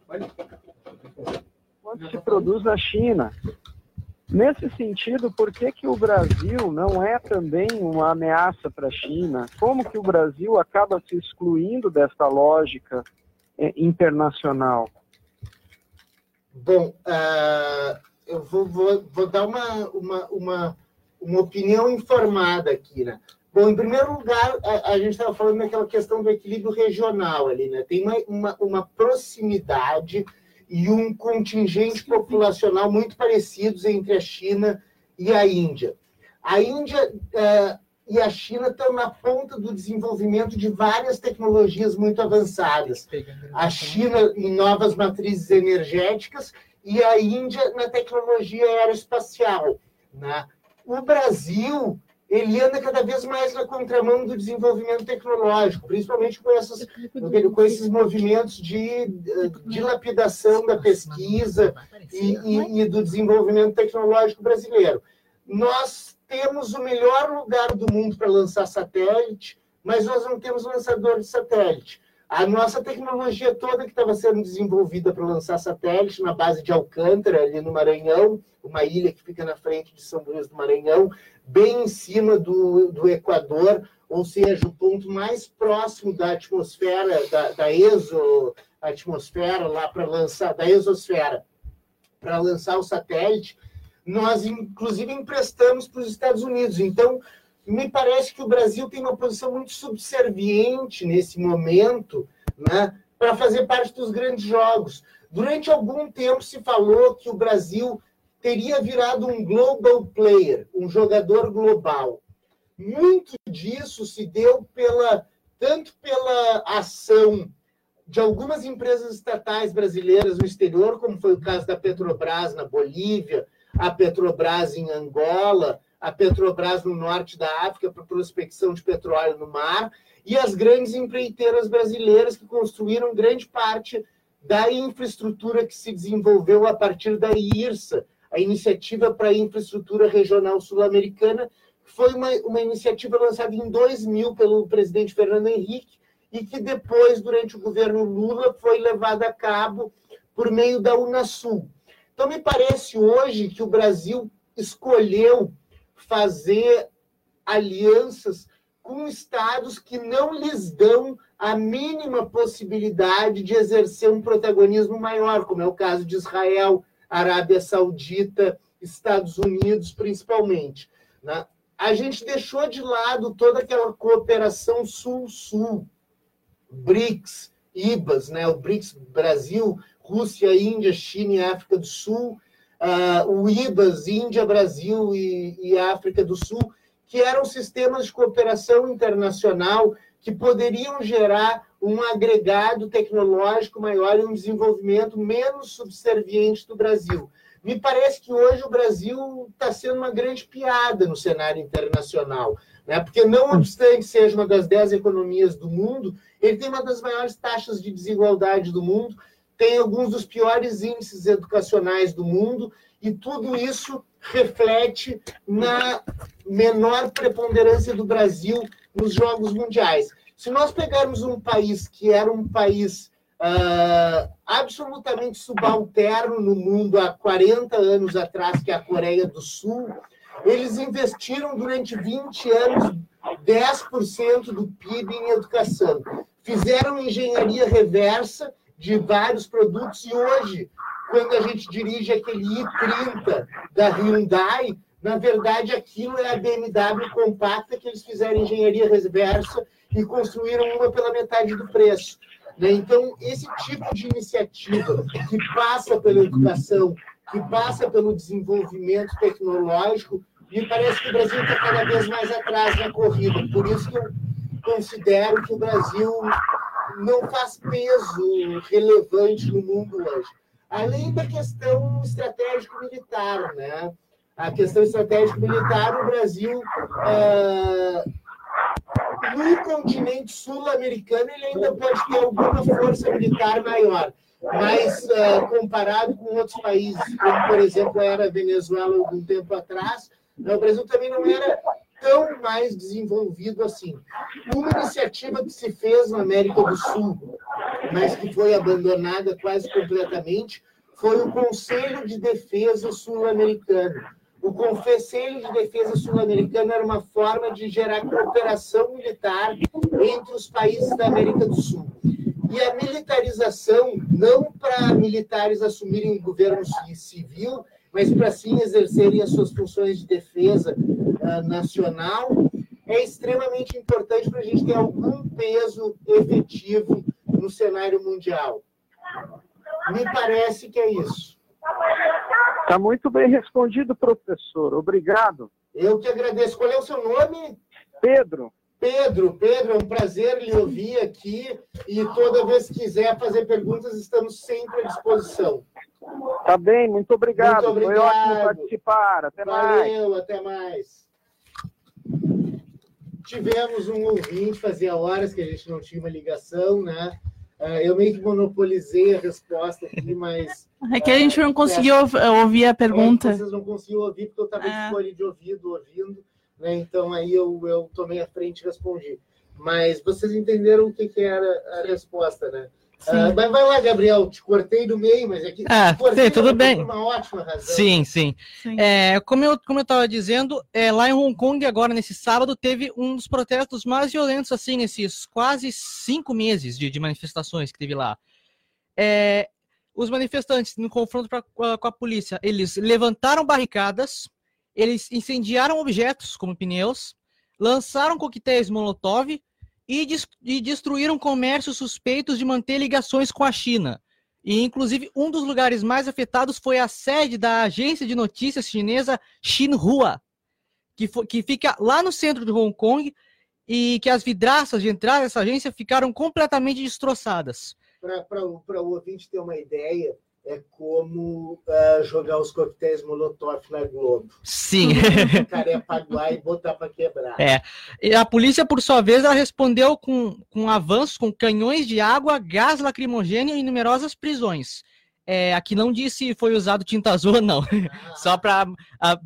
Pode quanto se produz na China. Nesse sentido, por que, que o Brasil não é também uma ameaça para a China? Como que o Brasil acaba se excluindo dessa lógica é, internacional? Bom, uh, eu vou, vou, vou, dar uma, uma, uma, uma opinião informada aqui. Né? Bom, em primeiro lugar, a, a gente estava falando daquela questão do equilíbrio regional ali, né? Tem uma, uma, uma proximidade e um contingente populacional muito parecidos entre a China e a Índia. A Índia uh, e a China estão na ponta do desenvolvimento de várias tecnologias muito avançadas. A China em novas matrizes energéticas e a Índia na tecnologia aeroespacial. Né? O Brasil ele anda cada vez mais na contramão do desenvolvimento tecnológico, principalmente com, essas, com esses movimentos de dilapidação da pesquisa e, e, e do desenvolvimento tecnológico brasileiro. Nós temos o melhor lugar do mundo para lançar satélite, mas nós não temos lançador de satélite. A nossa tecnologia toda que estava sendo desenvolvida para lançar satélite na base de Alcântara, ali no Maranhão, uma ilha que fica na frente de São Luís do Maranhão, bem em cima do, do Equador, ou seja, o ponto mais próximo da atmosfera, da, da exo atmosfera lá para lançar, da exosfera, para lançar o satélite, nós inclusive emprestamos para os Estados Unidos. Então, me parece que o Brasil tem uma posição muito subserviente nesse momento, né, para fazer parte dos grandes jogos. Durante algum tempo se falou que o Brasil teria virado um global player, um jogador global. Muito disso se deu pela tanto pela ação de algumas empresas estatais brasileiras no exterior, como foi o caso da Petrobras na Bolívia, a Petrobras em Angola, a Petrobras no norte da África para prospecção de petróleo no mar, e as grandes empreiteiras brasileiras que construíram grande parte da infraestrutura que se desenvolveu a partir da IRSA, a Iniciativa para a Infraestrutura Regional Sul-Americana, que foi uma, uma iniciativa lançada em 2000 pelo presidente Fernando Henrique e que depois, durante o governo Lula, foi levada a cabo por meio da Unasul. Então, me parece hoje que o Brasil escolheu fazer alianças com estados que não lhes dão a mínima possibilidade de exercer um protagonismo maior, como é o caso de Israel, Arábia Saudita, Estados Unidos, principalmente. Né? A gente deixou de lado toda aquela cooperação sul-sul, BRICS, IBAS, né? o BRICS Brasil, Rússia, Índia, China e África do Sul, uh, o IBAS, Índia, Brasil e, e África do Sul, que eram sistemas de cooperação internacional que poderiam gerar um agregado tecnológico maior e um desenvolvimento menos subserviente do Brasil. Me parece que hoje o Brasil está sendo uma grande piada no cenário internacional, né? porque, não obstante seja uma das dez economias do mundo, ele tem uma das maiores taxas de desigualdade do mundo tem alguns dos piores índices educacionais do mundo, e tudo isso reflete na menor preponderância do Brasil nos Jogos Mundiais. Se nós pegarmos um país que era um país uh, absolutamente subalterno no mundo há 40 anos atrás, que é a Coreia do Sul, eles investiram durante 20 anos 10% do PIB em educação. Fizeram engenharia reversa de vários produtos, e hoje, quando a gente dirige aquele i30 da Hyundai, na verdade aquilo é a BMW compacta que eles fizeram engenharia reversa e construíram uma pela metade do preço. Né? Então, esse tipo de iniciativa que passa pela educação, que passa pelo desenvolvimento tecnológico, me parece que o Brasil está cada vez mais atrás na corrida. Por isso que eu considero que o Brasil não faz peso relevante no mundo hoje. Além da questão estratégico-militar, né? A questão estratégico-militar, o Brasil, ah, no continente sul-americano, ele ainda pode ter alguma força militar maior, mas ah, comparado com outros países, como, por exemplo, era a Venezuela algum tempo atrás, né, o Brasil também não era tão mais desenvolvido assim. Uma iniciativa que se fez na América do Sul, mas que foi abandonada quase completamente, foi o Conselho de Defesa Sul-Americano. O Conselho de Defesa Sul-Americano era uma forma de gerar cooperação militar entre os países da América do Sul. E a militarização, não para militares assumirem o governo civil, mas para sim exercerem as suas funções de defesa uh, nacional, é extremamente importante para a gente ter algum peso efetivo no cenário mundial. Me parece que é isso. Está muito bem respondido, professor. Obrigado. Eu que agradeço. Qual é o seu nome? Pedro. Pedro, Pedro, é um prazer lhe ouvir aqui e toda vez que quiser fazer perguntas, estamos sempre à disposição. Tá bem, muito obrigado. Muito obrigado. Foi ótimo participar. Até Valeu, mais. Valeu, até mais. Tivemos um ouvinte, fazia horas que a gente não tinha uma ligação, né? Ah, eu meio que monopolizei a resposta aqui, mas. É que a gente não conseguiu ouvir a pergunta. É, vocês não conseguiram ouvir, porque eu estava é. de fone de ouvido ouvindo, né? Então aí eu, eu tomei a frente e respondi. Mas vocês entenderam o que, que era a resposta, né? Uh, mas vai lá, Gabriel, te cortei do meio, mas aqui. Ah, cortei, tudo bem. Uma ótima razão. Sim, sim. sim. É, como eu como eu estava dizendo, é, lá em Hong Kong agora nesse sábado teve um dos protestos mais violentos assim nesses quase cinco meses de, de manifestações que teve lá. É, os manifestantes no confronto pra, com a polícia, eles levantaram barricadas, eles incendiaram objetos como pneus, lançaram coquetéis Molotov e, des e destruíram comércios suspeitos de manter ligações com a China. E, inclusive, um dos lugares mais afetados foi a sede da agência de notícias chinesa Xinhua, que, que fica lá no centro de Hong Kong e que as vidraças de entrada dessa agência ficaram completamente destroçadas. Para o ouvinte ter uma ideia, é como uh, jogar os coquetéis Molotov na Globo. Sim. O cara pagar e botar para quebrar. É. E a polícia, por sua vez, ela respondeu com, com avanços, com canhões de água, gás lacrimogênio e numerosas prisões. É, aqui não disse foi usado tinta azul, não. Ah. Só para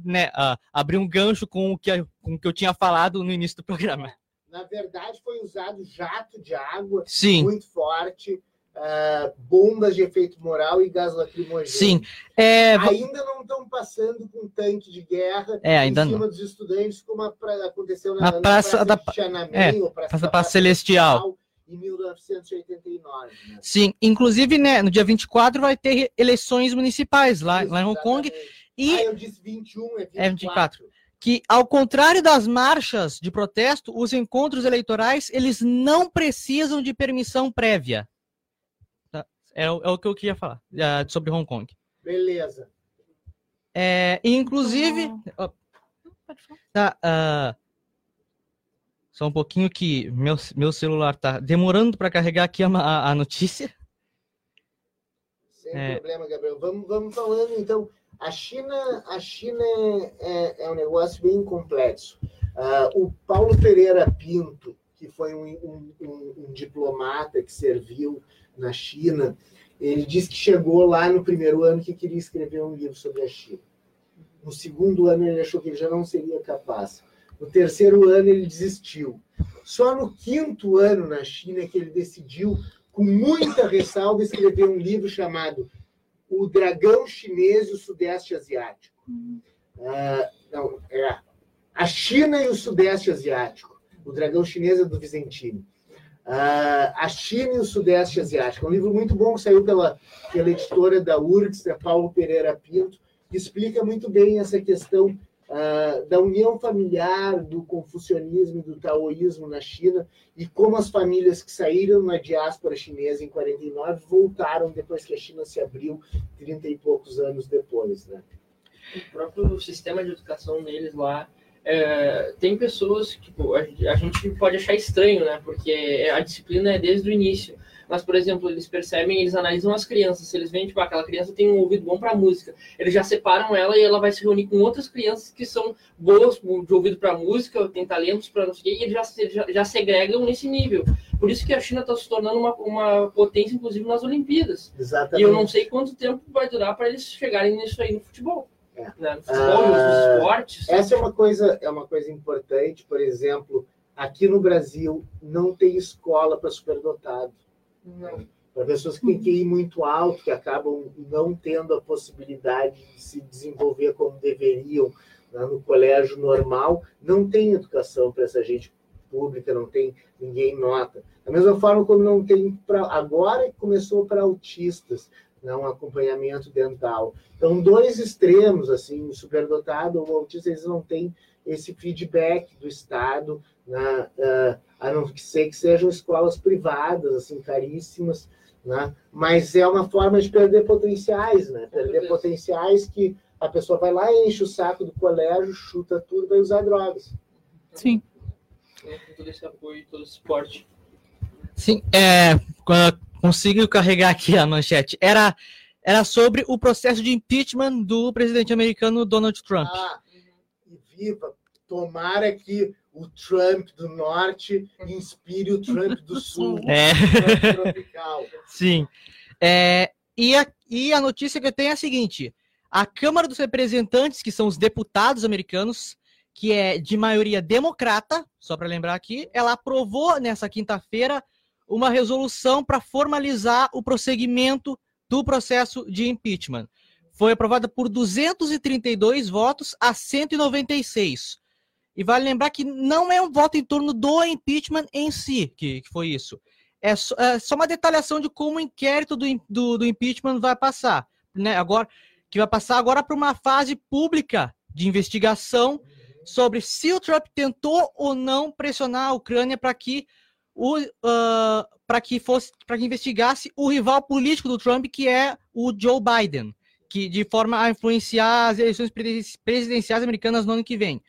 né, abrir um gancho com o, que, com o que eu tinha falado no início do programa. Na verdade, foi usado jato de água Sim. muito forte uh, bombas de efeito moral e gás lacrimogêneo. Sim. É... Ainda não estão passando com tanque de guerra é, ainda em cima não. dos estudantes, como aconteceu na, na, praça, na praça da Tiananmen, é, praça, praça, praça Celestial. Em 1989. Né? Sim, inclusive, né, no dia 24 vai ter eleições municipais lá, lá em Hong Kong. E... Ah, eu disse 21, é 24. É 24 que, ao contrário das marchas de protesto, os encontros eleitorais eles não precisam de permissão prévia. É, é o que eu queria falar uh, sobre Hong Kong. Beleza. É, inclusive. Oh, tá, uh, só um pouquinho que meu, meu celular tá demorando para carregar aqui a, a, a notícia. Sem é... problema, Gabriel. Vamos, vamos falando então. A China, a China é, é um negócio bem complexo. Uh, o Paulo Pereira Pinto, que foi um, um, um, um diplomata que serviu na China. Ele disse que chegou lá no primeiro ano que queria escrever um livro sobre a China. No segundo ano, ele achou que ele já não seria capaz. No terceiro ano, ele desistiu. Só no quinto ano na China é que ele decidiu, com muita ressalva, escrever um livro chamado O Dragão Chinês e o Sudeste Asiático. Uh, não, é a China e o Sudeste Asiático. O Dragão Chinês é do Vicentini. Uh, a China e o Sudeste Asiático. É um livro muito bom que saiu pela, pela editora da URGS, é Paulo Pereira Pinto, que explica muito bem essa questão uh, da união familiar, do confucionismo e do taoísmo na China e como as famílias que saíram na diáspora chinesa em 49 voltaram depois que a China se abriu 30 e poucos anos depois. Né? O próprio sistema de educação deles lá é, tem pessoas que a, a, gente pode achar estranho, né? Porque a disciplina é desde o início. Mas, por exemplo, eles percebem, eles analisam as crianças. Se eles veem, tipo, aquela criança tem um ouvido bom para música, eles já separam ela e ela vai se reunir com outras crianças que são boas de ouvido para música, tem talentos para não sei o quê, e eles já, já, já segregam nesse nível. Por isso que a China está se tornando uma, uma potência, inclusive, nas Olimpíadas. Exatamente. E eu não sei quanto tempo vai durar para eles chegarem nisso aí no futebol. É. Né? Ah. Essa é uma coisa, é uma coisa importante, por exemplo, aqui no Brasil não tem escola para superdotado. Para pessoas que têm que ir muito alto, que acabam não tendo a possibilidade de se desenvolver como deveriam né, no colégio normal, não tem educação para essa gente pública, não tem ninguém nota. Da mesma forma como não tem para agora começou para autistas, né, um acompanhamento dental. Então, dois extremos, assim, superdotado ou autista, eles não têm esse feedback do Estado né? Uh, a não ser que sejam escolas privadas, assim, caríssimas, né? Mas é uma forma de perder potenciais, né? Perder potenciais que a pessoa vai lá, enche o saco do colégio, chuta tudo, vai usar drogas. Sim. Todo esse apoio, todo esse suporte. Sim, é, consigo carregar aqui a manchete. Era, era sobre o processo de impeachment do presidente americano Donald Trump. Ah, e viva! Tomara que o Trump do norte inspire o Trump do [LAUGHS] sul. É. [LAUGHS] Trump tropical. Sim. É, e, a, e a notícia que eu tenho é a seguinte: a Câmara dos Representantes, que são os deputados americanos, que é de maioria democrata, só para lembrar aqui, ela aprovou nessa quinta-feira uma resolução para formalizar o prosseguimento do processo de impeachment. Foi aprovada por 232 votos a 196. E vale lembrar que não é um voto em torno do impeachment em si, que, que foi isso. É só, é só, uma detalhação de como o inquérito do, do, do impeachment vai passar. Né? Agora, que vai passar agora para uma fase pública de investigação sobre se o Trump tentou ou não pressionar a Ucrânia para que uh, para que fosse para que investigasse o rival político do Trump que é o Joe Biden que de forma a influenciar as eleições presidenciais americanas no ano que vem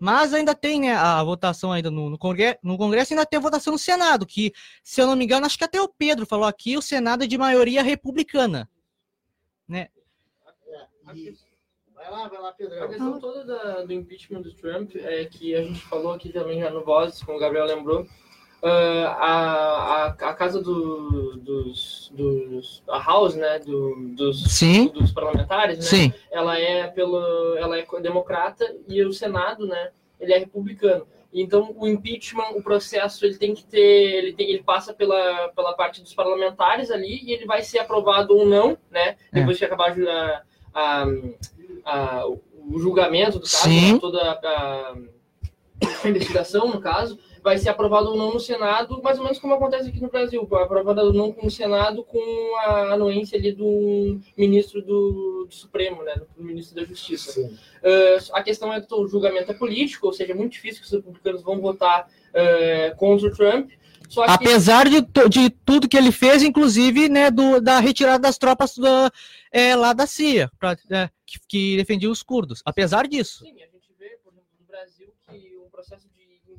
mas ainda tem né, a votação ainda no, no, Congresso, no Congresso ainda tem a votação no Senado que se eu não me engano acho que até o Pedro falou aqui o Senado é de maioria republicana né é, Vai lá, vai lá, Pedro. A questão toda da, do impeachment do Trump é que a gente falou aqui também já no Voz, como o Gabriel lembrou, Uh, a, a, a, casa do, dos, dos a house né do, dos, Sim. dos parlamentares né, Sim. ela é pelo ela é democrata e o senado né ele é republicano então o impeachment o processo ele tem que ter ele tem ele passa pela, pela parte dos parlamentares ali e ele vai ser aprovado ou não né é. depois é. que acabar a, a, a, o julgamento do caso né, toda a, a investigação no caso vai ser aprovado ou não no Senado, mais ou menos como acontece aqui no Brasil, aprovado ou não no Senado com a anuência ali do ministro do, do Supremo, né, do ministro da Justiça. Uh, a questão é que o julgamento é político, ou seja, é muito difícil que os republicanos vão votar uh, contra o Trump, que... Apesar de, de tudo que ele fez, inclusive, né, do, da retirada das tropas da, é, lá da CIA, pra, é, que, que defendia os curdos. Apesar disso. Sim, a gente vê, por exemplo, no Brasil, que o processo de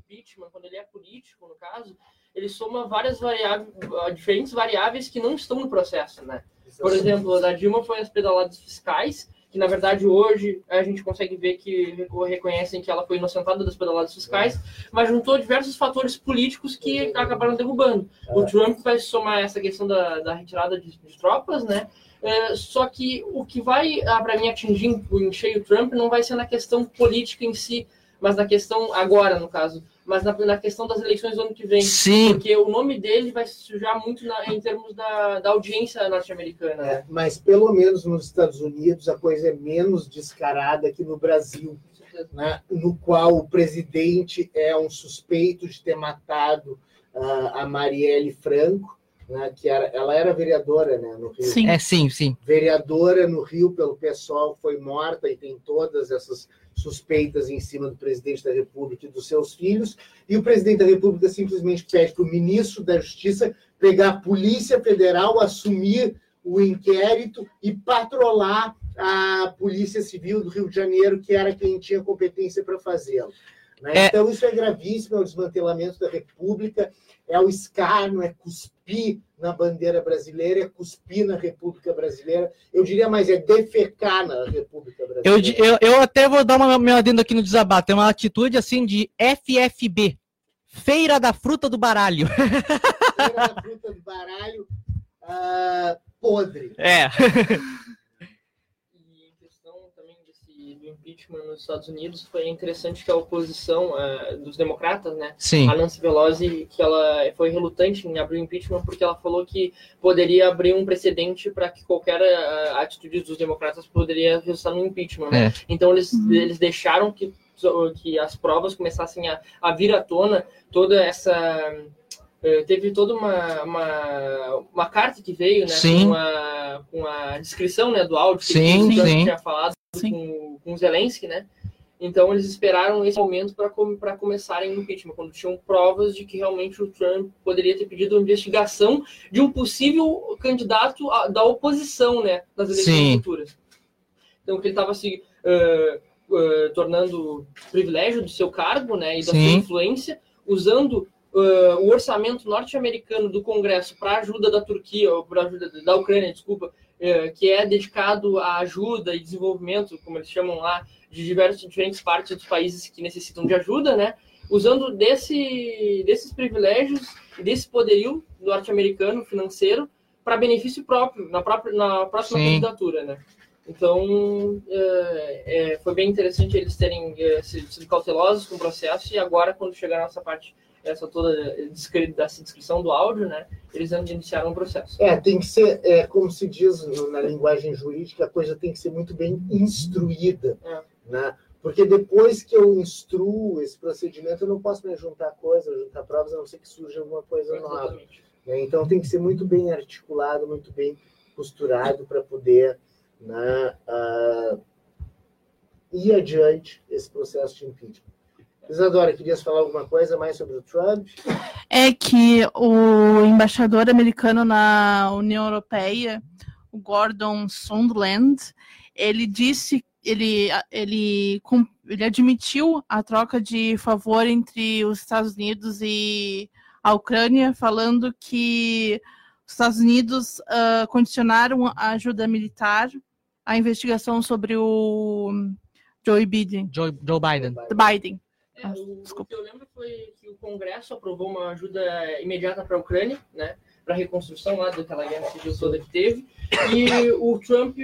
impeachment, quando ele é político, no caso, ele soma várias variáveis, ah, diferentes variáveis que não estão no processo, né? Por exemplo, a da Dilma foi as pedaladas fiscais, que na verdade hoje a gente consegue ver que reconhecem que ela foi inocentada das pedaladas fiscais, mas juntou diversos fatores políticos que acabaram derrubando. O Trump vai somar essa questão da, da retirada de, de, tropas, né? É, só que o que vai, ah, para mim, atingir em cheio o Trump não vai ser na questão política em si, mas na questão agora, no caso, mas na, na, questão das eleições do ano que vem. Sim. Porque o nome dele vai sujar muito na, em termos da, da audiência norte-americana. É, mas pelo menos nos Estados Unidos a coisa é menos descarada que no Brasil, né, no qual o presidente é um suspeito de ter matado uh, a Marielle Franco. Né, que era, ela era vereadora né, no Rio. Sim, é, sim, sim. Vereadora no Rio pelo pessoal, foi morta e tem todas essas suspeitas em cima do presidente da República e dos seus filhos, e o presidente da República simplesmente pede para o ministro da Justiça pegar a Polícia Federal, assumir o inquérito e patrolar a Polícia Civil do Rio de Janeiro, que era quem tinha competência para fazê-lo. Né? É... Então, isso é gravíssimo, é o desmantelamento da República, é o escárnio, é cuspir na bandeira brasileira, é cuspir na República Brasileira. Eu diria mais, é defecar na República Brasileira. Eu, eu, eu até vou dar uma meu adendo aqui no desabate. É uma atitude assim de FFB. Feira da Fruta do Baralho. Feira da Fruta do Baralho uh, podre. É. [LAUGHS] impeachment nos Estados Unidos foi interessante que a oposição uh, dos democratas, né, Sim. a Nancy Pelosi, que ela foi relutante em abrir o impeachment porque ela falou que poderia abrir um precedente para que qualquer uh, atitude dos democratas poderia resultar no impeachment. Né? É. Então eles, uhum. eles deixaram que que as provas começassem a, a vir à tona toda essa uh, teve toda uma, uma, uma, carta que veio né, com, a, com a descrição né, do áudio que sim, ele sim. tinha falado com, com Zelensky, né? Então eles esperaram esse momento para começarem o impeachment, quando tinham provas de que realmente o Trump poderia ter pedido uma investigação de um possível candidato a, da oposição, né, nas eleições futuras. Então que ele estava se uh, uh, tornando privilégio do seu cargo, né, e da Sim. sua influência, usando uh, o orçamento norte-americano do Congresso para ajuda da Turquia ou para ajuda da Ucrânia, desculpa, que é dedicado à ajuda e desenvolvimento, como eles chamam lá, de diversos, diferentes partes dos países que necessitam de ajuda, né? Usando desse, desses privilégios e desse poderio norte-americano financeiro para benefício próprio, na, própria, na próxima Sim. candidatura, né? Então, é, é, foi bem interessante eles terem é, sido cautelosos com o processo e agora, quando chegar a nossa parte essa toda dessa descrição do áudio, né? Eles iniciaram o processo. É, tem que ser, é, como se diz na linguagem jurídica, a coisa tem que ser muito bem instruída. É. Né? Porque depois que eu instruo esse procedimento, eu não posso mais juntar coisas, juntar provas, a não ser que surja alguma coisa Exatamente. nova. Né? Então tem que ser muito bem articulado, muito bem costurado para poder né, uh, ir adiante esse processo de impeachment. Isadora, querias falar alguma coisa mais sobre o Trump? É que o embaixador americano na União Europeia, o Gordon Sondland, ele disse ele, ele, ele admitiu a troca de favor entre os Estados Unidos e a Ucrânia, falando que os Estados Unidos uh, condicionaram a ajuda militar à investigação sobre o Joe Biden. Joe, Joe Biden. Biden. É, o, o, que eu lembro foi que o Congresso aprovou uma ajuda imediata para a Ucrânia, né, para a reconstrução lá daquela guerra civil toda que teve, e o Trump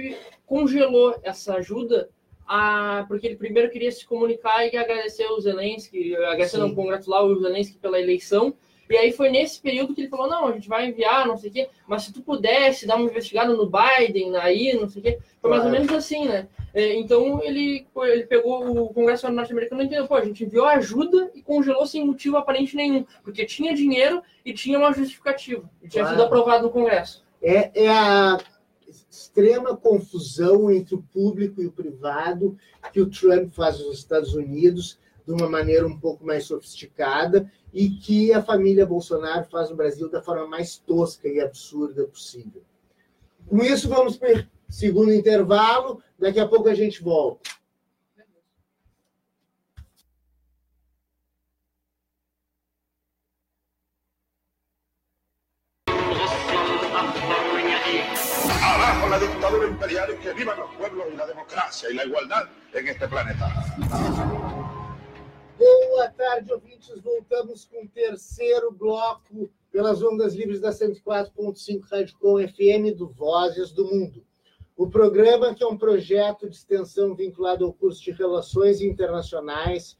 congelou essa ajuda a, porque ele primeiro queria se comunicar e agradecer o Zelensky, agradecer, não, congratular o Zelensky pela eleição. E aí foi nesse período que ele falou, não, a gente vai enviar, não sei o quê, mas se tu pudesse dar uma investigada no Biden, aí, não sei o quê. Foi mais ou menos assim, né? É, então ele, ele pegou o Congresso norte-americano e entendeu, pô, a gente enviou ajuda e congelou sem motivo aparente nenhum, porque tinha dinheiro e tinha uma justificativa. E tinha claro. sido aprovado no Congresso. É, é a extrema confusão entre o público e o privado que o Trump faz nos Estados Unidos de uma maneira um pouco mais sofisticada e que a família Bolsonaro faz no Brasil da forma mais tosca e absurda possível. Com isso, vamos para o segundo intervalo. Daqui a pouco a gente volta. imperial y que vivan los pueblos y la democracia y la igualdad en este planeta. Boa tarde, ouvintes. Voltamos com o terceiro bloco pelas ondas livres da 104.5 Rádio Com FM do Vozes do Mundo. O programa, que é um projeto de extensão vinculado ao curso de Relações Internacionais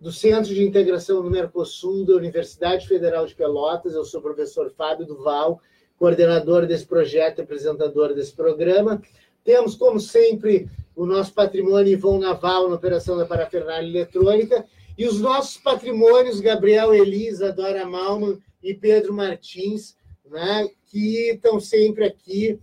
do Centro de Integração do Mercosul da Universidade Federal de Pelotas. Eu sou o professor Fábio Duval coordenador desse projeto, apresentador desse programa. Temos, como sempre, o nosso patrimônio Ivon Naval na operação da parafernália eletrônica e os nossos patrimônios, Gabriel Elisa, Dora Malman e Pedro Martins, né, que estão sempre aqui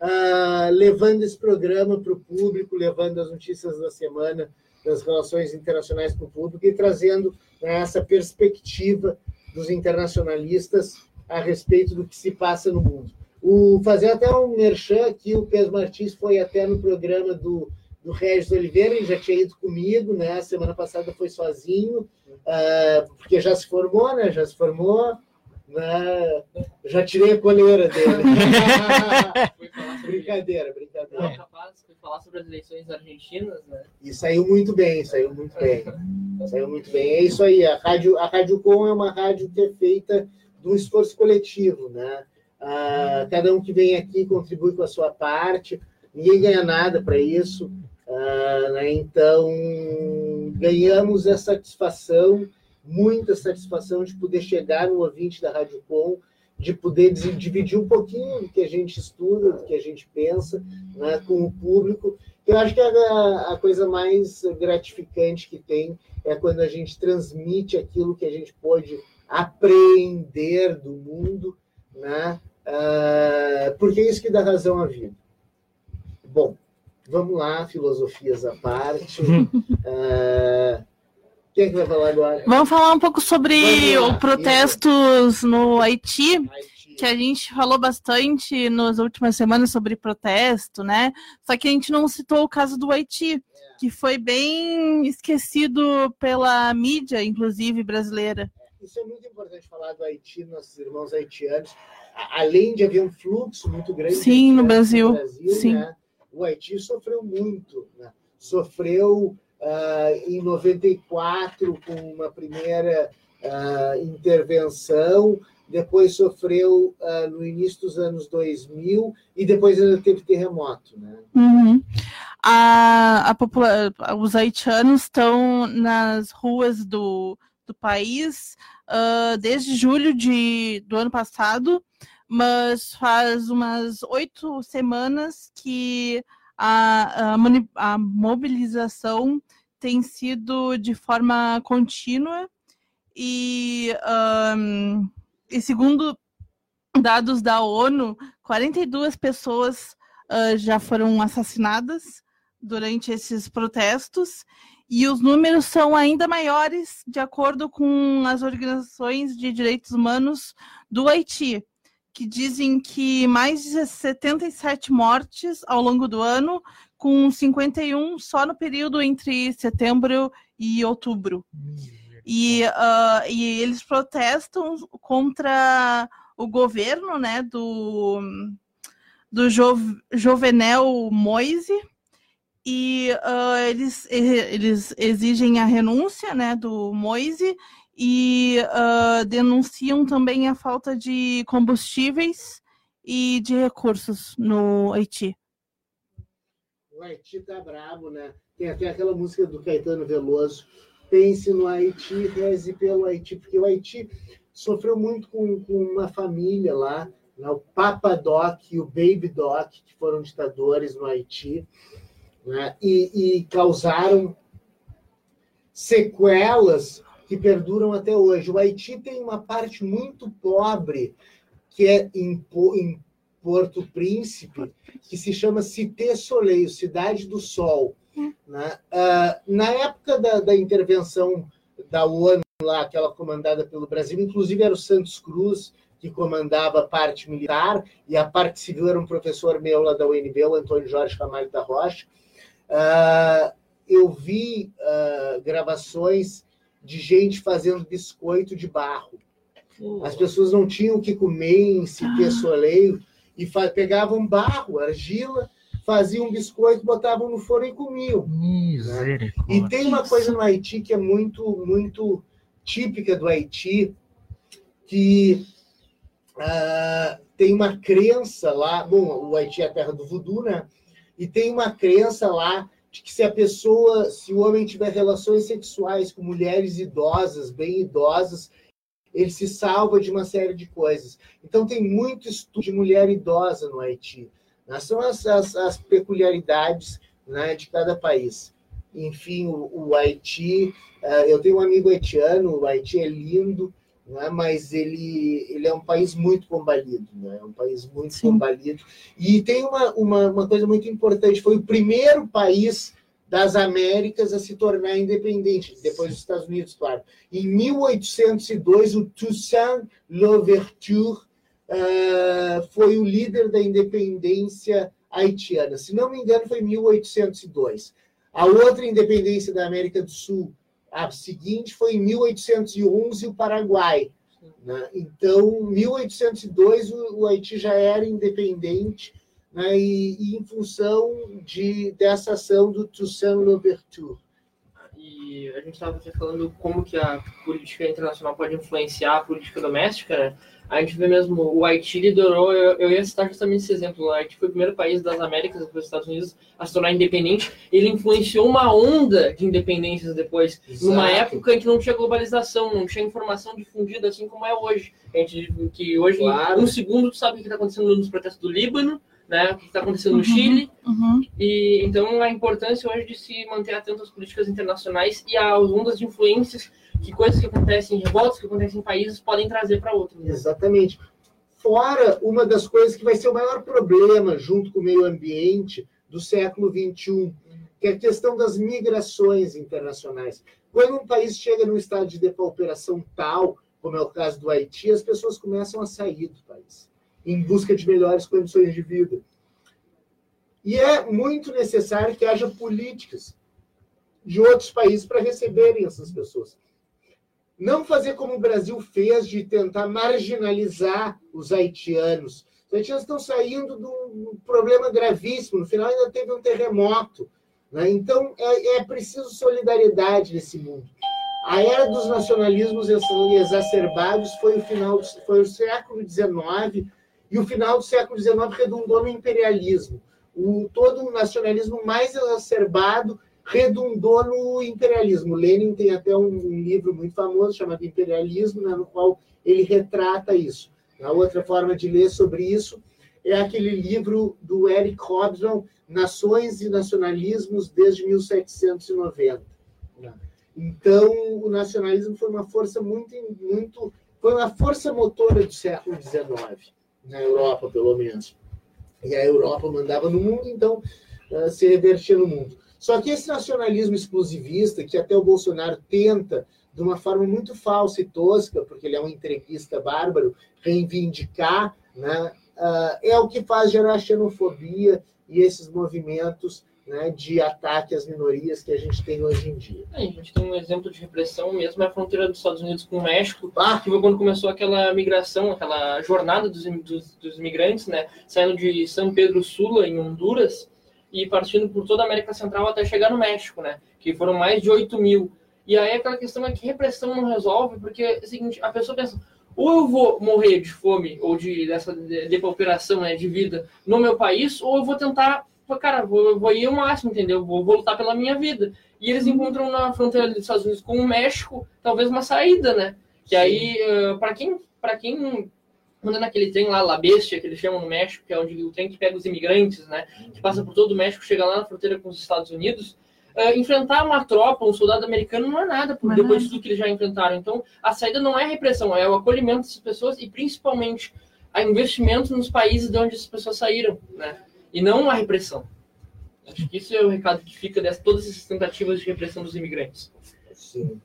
uh, levando esse programa para o público, levando as notícias da semana das relações internacionais para o público e trazendo né, essa perspectiva dos internacionalistas a respeito do que se passa no mundo. O, fazer até um merchan aqui, o Pedro Martins foi até no programa do, do Regis Oliveira, ele já tinha ido comigo, né? Semana passada foi sozinho, uh, porque já se formou, né? Já se formou, né? Já tirei a coleira dele. [LAUGHS] brincadeira, brincadeira. Não, capaz, foi falar sobre as eleições argentinas, né? E saiu muito bem, saiu muito bem. saiu muito bem. É isso aí, a Rádio, a Rádio Com é uma rádio que é feita de um esforço coletivo, né? Ah, cada um que vem aqui contribui com a sua parte, ninguém ganha nada para isso, ah, né? então ganhamos a satisfação, muita satisfação de poder chegar no ouvinte da Rádio Com, de poder dividir um pouquinho do que a gente estuda, do que a gente pensa né, com o público. Eu acho que a, a coisa mais gratificante que tem é quando a gente transmite aquilo que a gente pode aprender do mundo, né? Uh, porque é isso que dá razão à vida. Bom, vamos lá, filosofias à parte. [LAUGHS] uh, quem é que vai falar agora? Vamos falar um pouco sobre os protestos Isso. no Haiti, Haiti, que a gente falou bastante nas últimas semanas sobre protesto, né? Só que a gente não citou o caso do Haiti, é. que foi bem esquecido pela mídia, inclusive brasileira. Isso é muito importante falar do Haiti, nossos irmãos haitianos. Além de haver um fluxo muito grande Sim, no Brasil, no Brasil Sim. Né? O Haiti sofreu muito. Né? Sofreu uh, em 94 com uma primeira uh, intervenção, depois sofreu uh, no início dos anos 2000 e depois ainda teve terremoto. Né? Uhum. A, a os haitianos estão nas ruas do, do país uh, desde julho de, do ano passado, mas faz umas oito semanas que a, a, a mobilização tem sido de forma contínua e, um, e segundo dados da ONU, 42 pessoas uh, já foram assassinadas durante esses protestos e os números são ainda maiores de acordo com as organizações de direitos humanos do Haiti que dizem que mais de 77 mortes ao longo do ano, com 51 só no período entre setembro e outubro. E, uh, e eles protestam contra o governo né, do, do jo, Jovenel Moise, e uh, eles, eles exigem a renúncia né, do Moise e uh, denunciam também a falta de combustíveis e de recursos no Haiti. O Haiti tá bravo, né? Tem até aquela música do Caetano Veloso, pense no Haiti, reze pelo Haiti, porque o Haiti sofreu muito com, com uma família lá, né? o Papa Doc e o Baby Doc, que foram ditadores no Haiti, né? e, e causaram sequelas que perduram até hoje. O Haiti tem uma parte muito pobre, que é em, em Porto Príncipe, que se chama Cité Soleil, Cidade do Sol. Né? Uh, na época da, da, intervenção da ONU, lá, aquela comandada pelo Brasil, inclusive era o Santos Cruz que comandava a parte militar, e a parte civil era um professor meu lá da UNB, o Antônio Jorge Camargo da Rocha. Uh, eu vi uh, gravações de gente fazendo biscoito de barro. As pessoas não tinham o que comer em Cité ah. Soleil e pegavam barro, argila, faziam biscoito, botavam no forno e comiam. Né? E tem uma coisa no Haiti que é muito, muito típica do Haiti, que uh, tem uma crença lá. Bom, o Haiti é a terra do voodoo, né? E tem uma crença lá de que se a pessoa, se o homem tiver relações sexuais com mulheres idosas, bem idosas, ele se salva de uma série de coisas. Então tem muito estudo de mulher idosa no Haiti. Né? São as, as, as peculiaridades né, de cada país. Enfim, o, o Haiti, uh, eu tenho um amigo haitiano, o Haiti é lindo, né? mas ele, ele é um país muito combalido, né? é um país muito Sim. combalido. E tem uma, uma, uma coisa muito importante: foi o primeiro país das Américas a se tornar independente, depois dos Estados Unidos, claro. Em 1802, o Toussaint Louverture uh, foi o líder da independência haitiana. Se não me engano, foi 1802. A outra independência da América do Sul a seguinte foi em 1811 o Paraguai. Né? Então, 1802 o, o Haiti já era independente né? e, e, em função de, dessa ação do Toussaint Louverture. E a gente estava falando como que a política internacional pode influenciar a política doméstica, né? A gente vê mesmo, o Haiti liderou, eu, eu ia citar justamente esse exemplo, o Haiti foi o primeiro país das Américas, dos Estados Unidos, a se tornar independente, ele influenciou uma onda de independências depois, Exato. numa época em que não tinha globalização, não tinha informação difundida assim como é hoje. A gente, que hoje, claro. em um segundo, tu sabe o que está acontecendo nos protestos do Líbano, né, o que está acontecendo no uhum, Chile. Uhum. E então a importância hoje de se manter atento às políticas internacionais e às ondas de influências que coisas que acontecem, revoltas que acontecem em países podem trazer para outros. Né? Exatamente. Fora uma das coisas que vai ser o maior problema junto com o meio ambiente do século XXI, que é a questão das migrações internacionais. Quando um país chega num estado de depauperação tal, como é o caso do Haiti, as pessoas começam a sair do país em busca de melhores condições de vida. E é muito necessário que haja políticas de outros países para receberem essas pessoas. Não fazer como o Brasil fez de tentar marginalizar os haitianos. Os haitianos estão saindo de um problema gravíssimo. No final, ainda teve um terremoto. Né? Então, é, é preciso solidariedade nesse mundo. A era dos nacionalismos exacerbados foi o final, foi o século XIX e o final do século XIX redundou no imperialismo. O, todo o nacionalismo mais exacerbado redundou no imperialismo. Lenin tem até um, um livro muito famoso chamado Imperialismo, né, no qual ele retrata isso. A outra forma de ler sobre isso é aquele livro do Eric Hobsbawm, Nações e Nacionalismos desde 1790. Então, o nacionalismo foi uma força muito, muito, foi uma força motora do século XIX, na Europa, pelo menos. E a Europa mandava no mundo, então uh, se revertia no mundo. Só que esse nacionalismo exclusivista, que até o Bolsonaro tenta, de uma forma muito falsa e tosca, porque ele é um entreguista bárbaro, reivindicar, né, uh, é o que faz gerar xenofobia e esses movimentos né, de ataque às minorias que a gente tem hoje em dia. É, a gente tem um exemplo de repressão mesmo, é a fronteira dos Estados Unidos com o México, ah. que foi quando começou aquela migração, aquela jornada dos, dos, dos imigrantes, né, saindo de São Pedro Sula, em Honduras, e partindo por toda a América Central até chegar no México, né, que foram mais de 8 mil. E aí aquela questão é que repressão não resolve, porque é o seguinte, a pessoa pensa, ou eu vou morrer de fome ou de dessa depauperação né, de vida no meu país, ou eu vou tentar cara, vou, vou ir ao máximo, entendeu? Vou, vou lutar pela minha vida. E eles uhum. encontram na fronteira dos Estados Unidos com o México, talvez uma saída, né? Que aí, uh, para quem, para quem anda naquele trem lá, La Bestia, que eles chamam no México, que é onde o trem que pega os imigrantes, né? Que passa por todo o México, chega lá na fronteira com os Estados Unidos. Uh, enfrentar uma tropa, um soldado americano, não é nada, por, depois de tudo que eles já enfrentaram. Então, a saída não é repressão, é o acolhimento dessas pessoas e, principalmente, a investimento nos países de onde essas pessoas saíram, né? E não a repressão. Acho que isso é o recado que fica de todas essas tentativas de repressão dos imigrantes. Sim.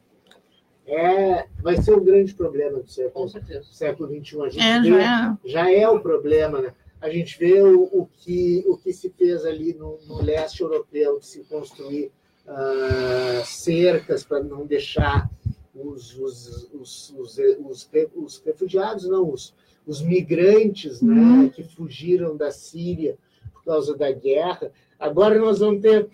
É, vai ser um grande problema do século, século XXI. A gente é, vê, já, é. já é o problema, né? A gente vê o, o, que, o que se fez ali no, no leste europeu, de se construir uh, cercas para não deixar os, os, os, os, os, os refugiados, não, os, os migrantes né, uhum. que fugiram da Síria causa da guerra. Agora nós vamos ter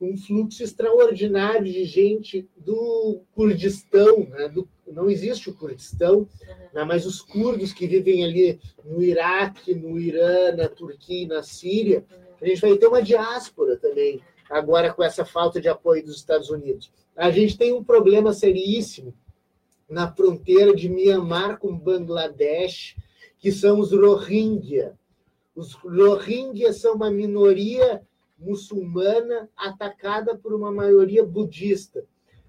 um fluxo extraordinário de gente do Kurdistão, né? do, não existe o Kurdistão, né? mas os curdos que vivem ali no Iraque, no Irã, na Turquia e na Síria, a gente vai ter uma diáspora também, agora com essa falta de apoio dos Estados Unidos. A gente tem um problema seríssimo na fronteira de Myanmar com Bangladesh, que são os Rohingya. Os Rohingya são uma minoria muçulmana atacada por uma maioria budista.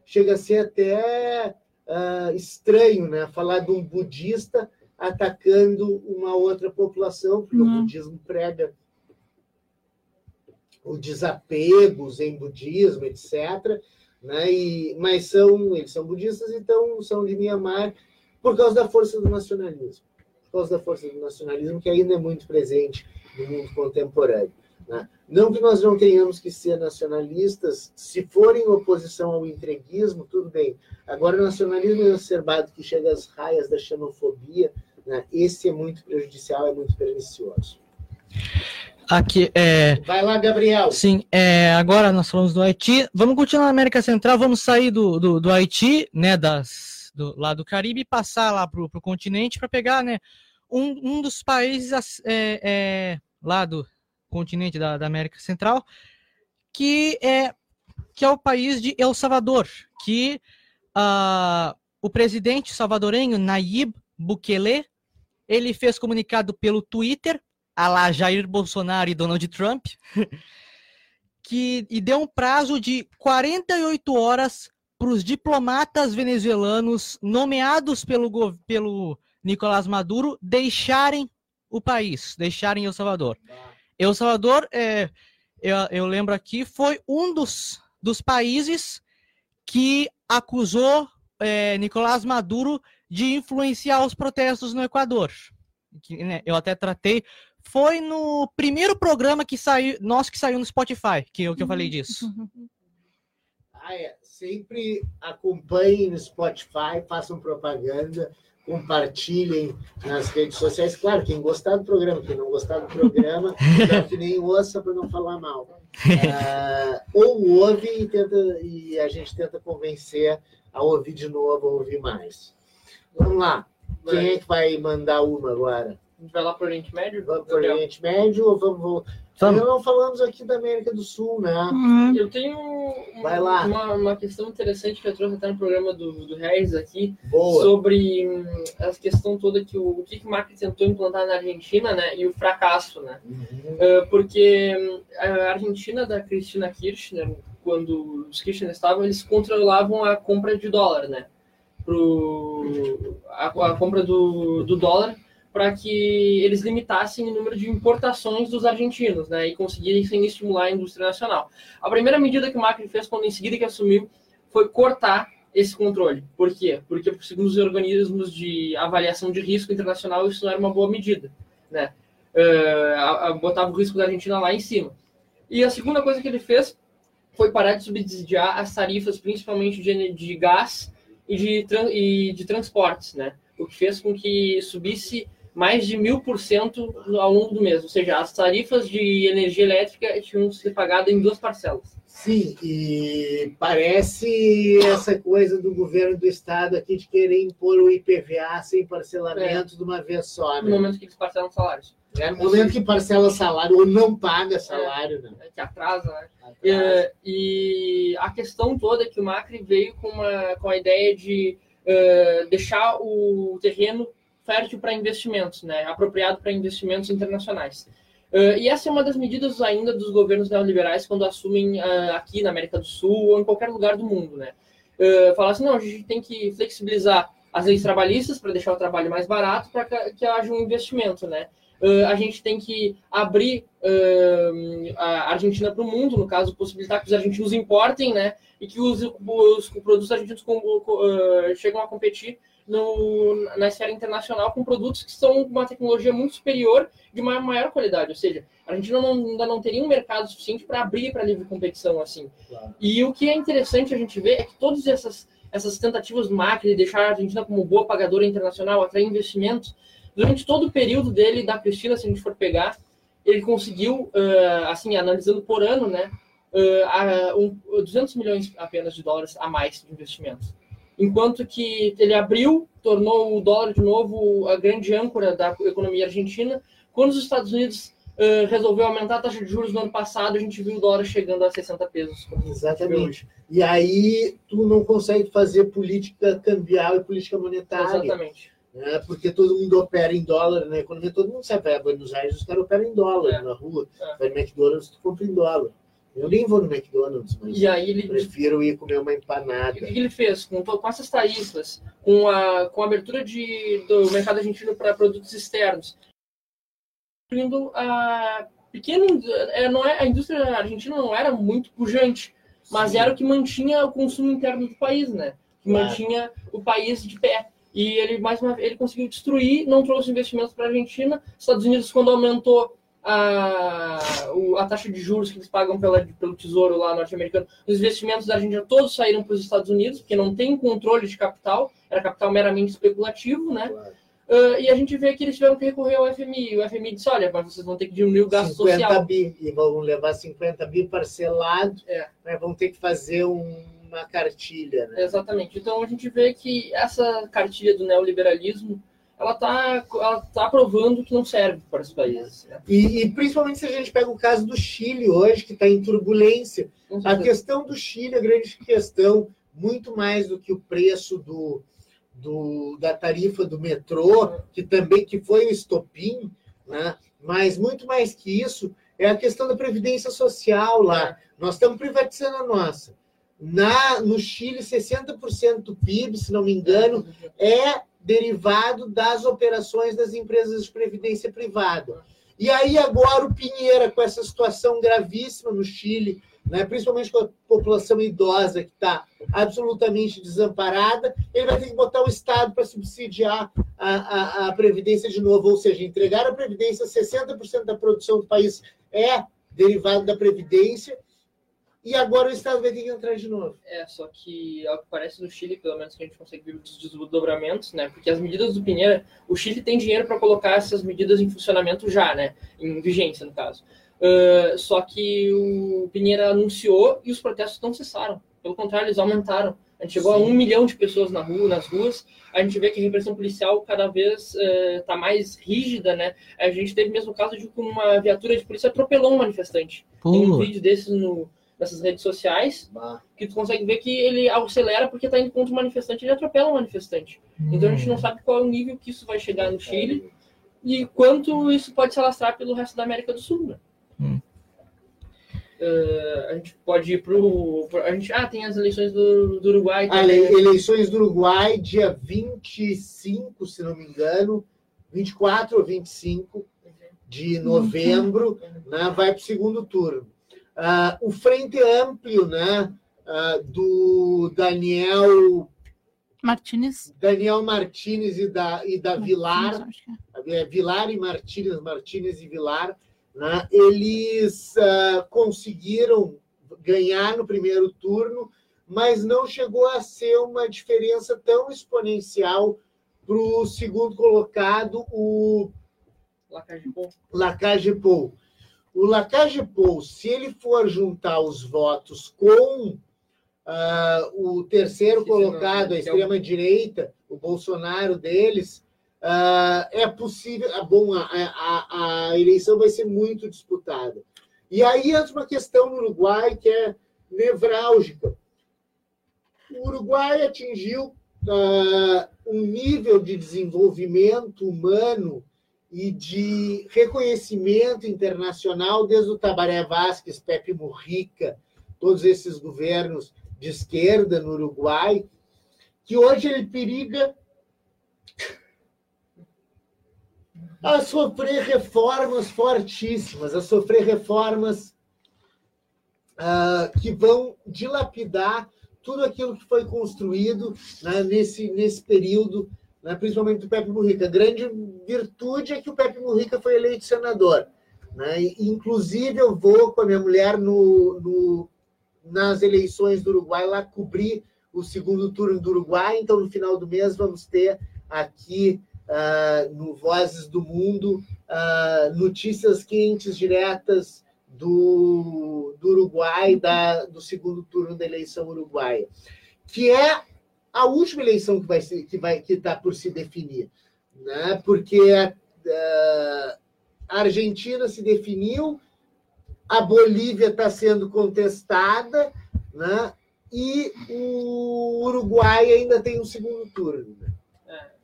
Chega a ser até uh, estranho né? falar de um budista atacando uma outra população, porque uhum. o budismo prega o desapego, o zen budismo, etc. Né? E, mas são, eles são budistas, então são de Myanmar por causa da força do nacionalismo por causa da força do nacionalismo, que ainda é muito presente no mundo contemporâneo. Né? Não que nós não tenhamos que ser nacionalistas, se for em oposição ao entreguismo, tudo bem. Agora, o nacionalismo exacerbado que chega às raias da xenofobia, né? esse é muito prejudicial, é muito pernicioso. Aqui é. Vai lá, Gabriel. Sim, é, agora nós falamos do Haiti. Vamos continuar na América Central, vamos sair do, do, do Haiti, né? Das do, lá do Caribe e passar lá para o continente para pegar né, um, um dos países é, é, lá do continente da, da, América Central, que é, que é o país de El Salvador, que uh, o presidente salvadorenho Nayib Bukele ele fez comunicado pelo Twitter, a lá Jair Bolsonaro e Donald Trump, [LAUGHS] que e deu um prazo de 48 horas para os diplomatas venezuelanos nomeados pelo, pelo Nicolás Maduro deixarem o país, deixarem El Salvador. El Salvador é, eu, eu lembro aqui, foi um dos, dos países que acusou é, Nicolás Maduro de influenciar os protestos no Equador. Que, né, eu até tratei. Foi no primeiro programa que saiu, nosso que saiu no Spotify, que eu, que eu falei disso. Ah, é. Sempre acompanhem no Spotify, façam propaganda compartilhem nas redes sociais. Claro, quem gostar do programa, quem não gostar do programa, [LAUGHS] que nem ouça para não falar mal. Uh, ou ouve e, tenta, e a gente tenta convencer a ouvir de novo, a ouvir mais. Vamos lá. Quem é que vai mandar uma agora? A gente vai lá para o Oriente Médio? Vamos para o Oriente Médio ou vamos Ainda não falamos aqui da América do Sul, né? Uhum. Eu tenho Vai lá. Uma, uma questão interessante que eu trouxe até no programa do, do Reis aqui, Boa. sobre hum, a questão toda que o, o que, que o Macri tentou implantar na Argentina, né? E o fracasso, né? Uhum. Uh, porque hum, a Argentina da Cristina Kirchner, quando os Kirchner estavam, eles controlavam a compra de dólar, né? Pro, a, a compra do, do dólar para que eles limitassem o número de importações dos argentinos, né, e conseguissem estimular a indústria nacional. A primeira medida que o Macri fez quando em seguida que assumiu foi cortar esse controle. Por quê? Porque segundo os organismos de avaliação de risco internacional isso não era uma boa medida, né? Uh, botava o risco da Argentina lá em cima. E a segunda coisa que ele fez foi parar de subsidiar as tarifas, principalmente de, de gás e de, e de transportes, né? O que fez com que subisse mais de mil por cento ao longo do mês. Ou seja, as tarifas de energia elétrica tinham que ser pagadas em duas parcelas. Sim, e parece essa coisa do governo do estado aqui de querer impor o IPVA sem parcelamento é. de uma vez só. Né? No momento que eles parcelam salários. É, no momento que parcela salário ou não paga salário. É, né? É que atrasa, né? Atrasa. E, e, a questão toda é que o Macri veio com, uma, com a ideia de uh, deixar o terreno fértil para investimentos, né, apropriado para investimentos internacionais. Uh, e essa é uma das medidas ainda dos governos neoliberais quando assumem uh, aqui na América do Sul ou em qualquer lugar do mundo, né? Uh, falar assim, não, a gente tem que flexibilizar as leis trabalhistas para deixar o trabalho mais barato para que, que, haja um investimento, né? Uh, a gente tem que abrir uh, a Argentina para o mundo, no caso, possibilitar que os argentinos importem, né? E que os, os produtos argentinos com, uh, chegam a competir no, na esfera internacional com produtos que são uma tecnologia muito superior de uma maior qualidade. Ou seja, a gente não, ainda não teria um mercado suficiente para abrir para livre competição assim. Claro. E o que é interessante a gente ver é que todas essas, essas tentativas do Macri de deixar a Argentina como boa pagadora internacional, atrair investimentos, durante todo o período dele da Cristina, se a gente for pegar, ele conseguiu, uh, assim, analisando por ano, né, uh, um, 200 milhões apenas de dólares a mais de investimentos enquanto que ele abriu, tornou o dólar de novo a grande âncora da economia argentina. Quando os Estados Unidos uh, resolveu aumentar a taxa de juros no ano passado, a gente viu o dólar chegando a 60 pesos. Exatamente. E aí tu não consegue fazer política cambial e política monetária. Exatamente. Né? Porque todo mundo opera em dólar na economia, todo mundo sabe, vai a Buenos Aires, os caras operam em dólar é. na rua. É. Vai no McDonald's, tu compra em dólar. Eu nem vou no McDonald's, mas e aí ele, prefiro ir comer uma empanada. E o que ele fez? Com, com essas tarifas, com a, com a abertura de, do mercado argentino para produtos externos, indo a pequeno, é, não é, a indústria argentina não era muito pujante, mas Sim. era o que mantinha o consumo interno do país, né? Que claro. mantinha o país de pé. E ele mais uma ele conseguiu destruir, não trouxe investimentos para a Argentina. Estados Unidos quando aumentou a, a taxa de juros que eles pagam pela, pelo Tesouro lá norte-americano, os investimentos da Argentina todos saíram para os Estados Unidos, porque não tem controle de capital, era capital meramente especulativo, né? Claro. Uh, e a gente vê que eles tiveram que recorrer ao FMI. O FMI disse: olha, mas vocês vão ter que diminuir o gasto 50 social. Bi, e vão levar 50 bi parcelado, é. né? vão ter que fazer um, uma cartilha. Né? Exatamente. Então a gente vê que essa cartilha do neoliberalismo ela está ela tá provando que não serve para os países. Né? E, e, principalmente se a gente pega o caso do Chile hoje, que está em turbulência. A questão do Chile, a grande questão, muito mais do que o preço do, do, da tarifa do metrô, que também que foi o estopim, né? mas muito mais que isso, é a questão da previdência social lá. É. Nós estamos privatizando a nossa. Na, no Chile, 60% do PIB, se não me engano, é derivado das operações das empresas de previdência privada. E aí agora o Pinheira, com essa situação gravíssima no Chile, né, principalmente com a população idosa que está absolutamente desamparada, ele vai ter que botar o Estado para subsidiar a, a, a, Previdência de novo, ou seja, entregar a Previdência, 60% da produção do país é derivado da Previdência, e agora o Estado vai ter que entrar de novo. É, só que, ao que parece no Chile, pelo menos que a gente consegue ver os desdobramentos, né? Porque as medidas do Pinheira, o Chile tem dinheiro para colocar essas medidas em funcionamento já, né? Em vigência, no caso. Uh, só que o Pinheira anunciou e os protestos não cessaram. Pelo contrário, eles aumentaram. A gente chegou Sim. a um milhão de pessoas na rua, nas ruas. A gente vê que a repressão policial cada vez está uh, mais rígida, né? A gente teve mesmo o caso de que uma viatura de polícia atropelou um manifestante. Pô. Tem um vídeo desses no, nessas redes sociais, bah. que tu consegue ver que ele acelera porque está indo contra o manifestante, ele atropela o manifestante. Hum. Então a gente não sabe qual é o nível que isso vai chegar no Chile e quanto isso pode se alastrar pelo resto da América do Sul. Né? Hum. Uh, a gente pode ir pro, pro, A gente, ah, tem as eleições do, do Uruguai. Ah, eleições do Uruguai, dia 25, se não me engano, 24 ou 25 de novembro, uhum. né, vai para o segundo turno. Uh, o Frente Amplo, né, uh, do Daniel Martinez. Daniel Martinez e da, e da Vilar, é. Vilar e Martinez, Martinez e Vilar, né, eles uh, conseguiram ganhar no primeiro turno, mas não chegou a ser uma diferença tão exponencial para o segundo colocado, o Lacage Pou. O Lacagepou, se ele for juntar os votos com uh, o terceiro colocado, a extrema-direita, o Bolsonaro deles, uh, é possível. Uh, bom, a, a, a, eleição vai ser muito disputada. E aí entra uma questão no Uruguai que é nevrálgica. O Uruguai atingiu um nível de desenvolvimento humano e de reconhecimento internacional, desde o Tabaré Vázquez, Pepe Mujica, todos esses governos de esquerda no Uruguai, que hoje ele periga a sofrer reformas fortíssimas, a sofrer reformas uh, que vão dilapidar tudo aquilo que foi construído né, nesse, nesse período né, principalmente do Pepe Mujica. A grande virtude é que o Pepe Mujica foi eleito senador. Né? E, inclusive, eu vou com a minha mulher no, no, nas eleições do Uruguai lá cobrir o segundo turno do Uruguai. Então, no final do mês, vamos ter aqui uh, no Vozes do Mundo uh, notícias quentes, diretas do, do Uruguai, da, do segundo turno da eleição uruguaia, que é a última eleição que vai ser, que vai que está por se definir, né? Porque uh, a Argentina se definiu, a Bolívia está sendo contestada, né? E o Uruguai ainda tem um segundo turno. Né?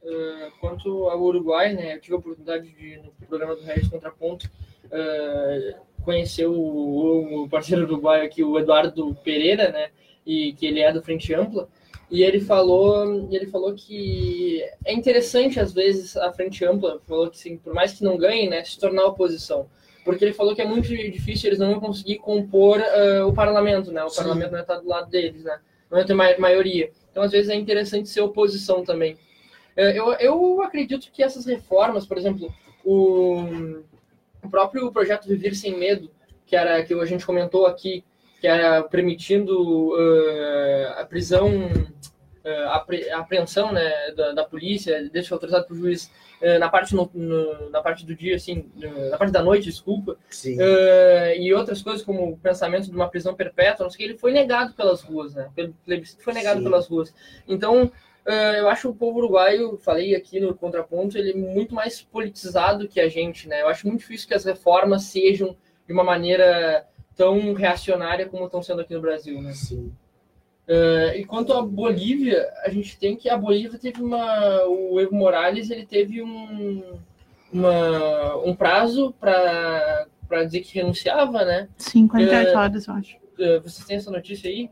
É, uh, quanto ao Uruguai, né? Eu tive a oportunidade de no programa do Regis Contraponto uh, conhecer o, o parceiro uruguaio aqui, o Eduardo Pereira, né? E que ele é do Frente Ampla. E ele falou, ele falou que é interessante às vezes a frente ampla, falou que sim, por mais que não ganhe, né, se tornar oposição, porque ele falou que é muito difícil, eles não vão conseguir compor uh, o parlamento, né? O sim. parlamento não está do lado deles, né? Não vai ter maioria. Então às vezes é interessante ser oposição também. Uh, eu, eu acredito que essas reformas, por exemplo, o, o próprio projeto Viver sem Medo, que era que a gente comentou aqui, que era permitindo uh, a prisão, uh, a apreensão né, da, da polícia, que autorizado para o juiz uh, na, parte no, no, na parte do dia, assim, na parte da noite, desculpa, e outras coisas como o pensamento de uma prisão perpétua, não sei o que, ele foi negado pelas ruas, né? Pelo plebiscito foi negado Sim. pelas ruas. Então, eu acho o povo uruguaio, falei aqui no contraponto, ele é muito mais politizado que a gente, né? Eu acho muito difícil que as reformas sejam de uma maneira tão reacionária como estão sendo aqui no Brasil, né? Sim. Uh, e quanto à Bolívia, a gente tem que a Bolívia teve uma, o Evo Morales ele teve um, uma, um prazo para para dizer que renunciava, né? 58 uh, horas, eu acho. Uh, vocês têm essa notícia aí?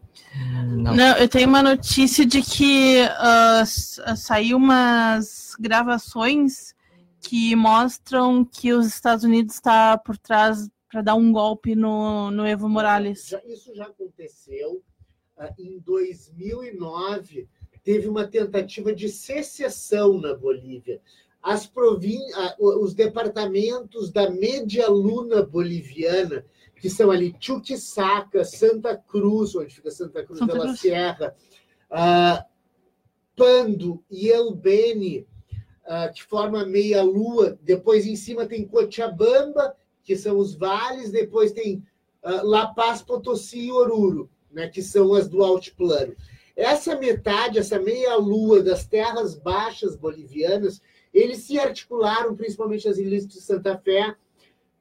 Não. Não, eu tenho uma notícia de que uh, saiu umas gravações que mostram que os Estados Unidos está por trás para dar um golpe no, no Evo Morales. Já, isso já aconteceu. Uh, em 2009, teve uma tentativa de secessão na Bolívia. As provin... Uh, os departamentos da Media Luna boliviana, que são ali Chuquisaca, Santa Cruz, onde fica Santa Cruz Santa Cruz. Sierra, uh, Pando e El Beni, que forma meia-lua. Depois, em cima, tem Cochabamba que são os vales, depois tem uh, La Paz, Potosí e Oruro, né, que são as do altiplano. Essa metade, essa meia-lua das terras baixas bolivianas, eles se articularam, principalmente as ilhas de Santa Fé,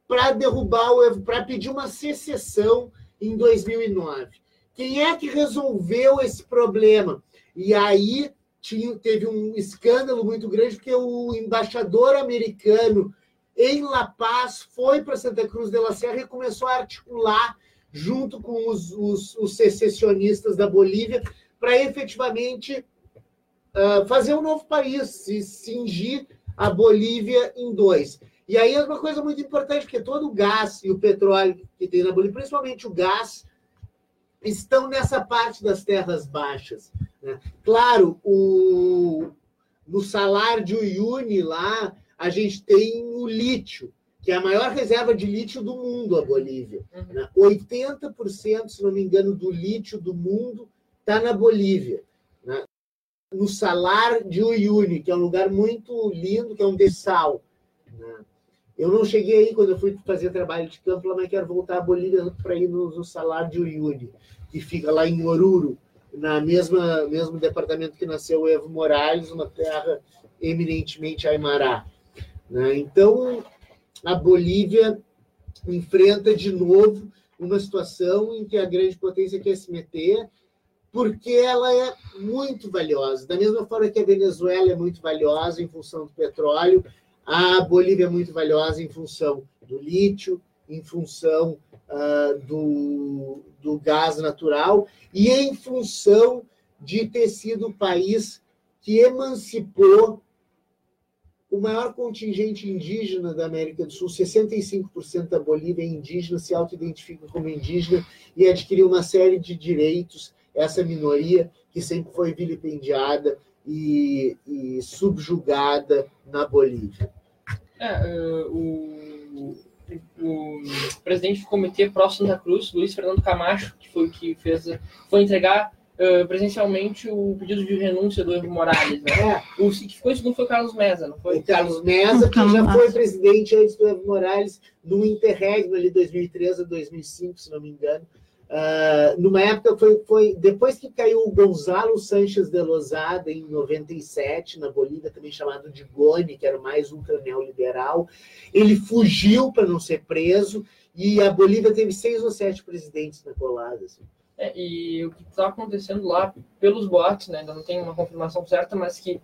para derrubar o para pedir uma secessão em 2009. Quem é que resolveu esse problema? E aí tinha, teve um escândalo muito grande, porque o embaixador americano em La Paz, foi para Santa Cruz de la Serra e começou a articular junto com os, os, os secessionistas da Bolívia para efetivamente uh, fazer um novo país, se cingir a Bolívia em dois. E aí é uma coisa muito importante, porque todo o gás e o petróleo que tem na Bolívia, principalmente o gás, estão nessa parte das terras baixas. Né? Claro, o, no salário de Uyuni lá, a gente tem o lítio, que é a maior reserva de lítio do mundo, a Bolívia. Uhum. Né? 80%, se não me engano, do lítio do mundo está na Bolívia. Né? No Salar de Uyuni, que é um lugar muito lindo, que é um dessal. Né? Eu não cheguei aí quando eu fui fazer trabalho de campo, mas quero voltar à Bolívia para ir no, no Salar de Uyuni, que fica lá em Oruro, na mesma mesmo departamento que nasceu o Evo Morales, uma terra eminentemente aimará. Né? Então, a Bolívia enfrenta de novo uma situação em que a grande potência quer se meter, porque ela é muito valiosa. Da mesma forma que a Venezuela é muito valiosa em função do petróleo, a Bolívia é muito valiosa em função do lítio, em função uh, do, do gás natural e em função de ter sido o país que emancipou o maior contingente indígena da América do Sul, 65% da Bolívia é indígena, se auto-identifica como indígena e adquiriu uma série de direitos, essa minoria que sempre foi vilipendiada e, e subjugada na Bolívia. É, uh, o, o, presidente do Comitê Pró Santa Cruz, Luiz Fernando Camacho, que foi que fez, foi entregar uh, presencialmente o pedido de renúncia do Evo Morales. Né? É. O que ficou em segundo foi o Carlos Mesa, não foi? O Carlos Mesa, que já foi presidente antes do Evo Morales, no interregno ali 2013 a 2005, se não me engano. Uh, numa época foi, foi depois que caiu o Gonzalo Sanches de Lozada em 97 na Bolívia também chamado de Goni que era mais ultra neoliberal ele fugiu para não ser preso e a Bolívia teve seis ou sete presidentes na colada assim. É, e o que está acontecendo lá, pelos boatos, né, ainda não tem uma confirmação certa, mas que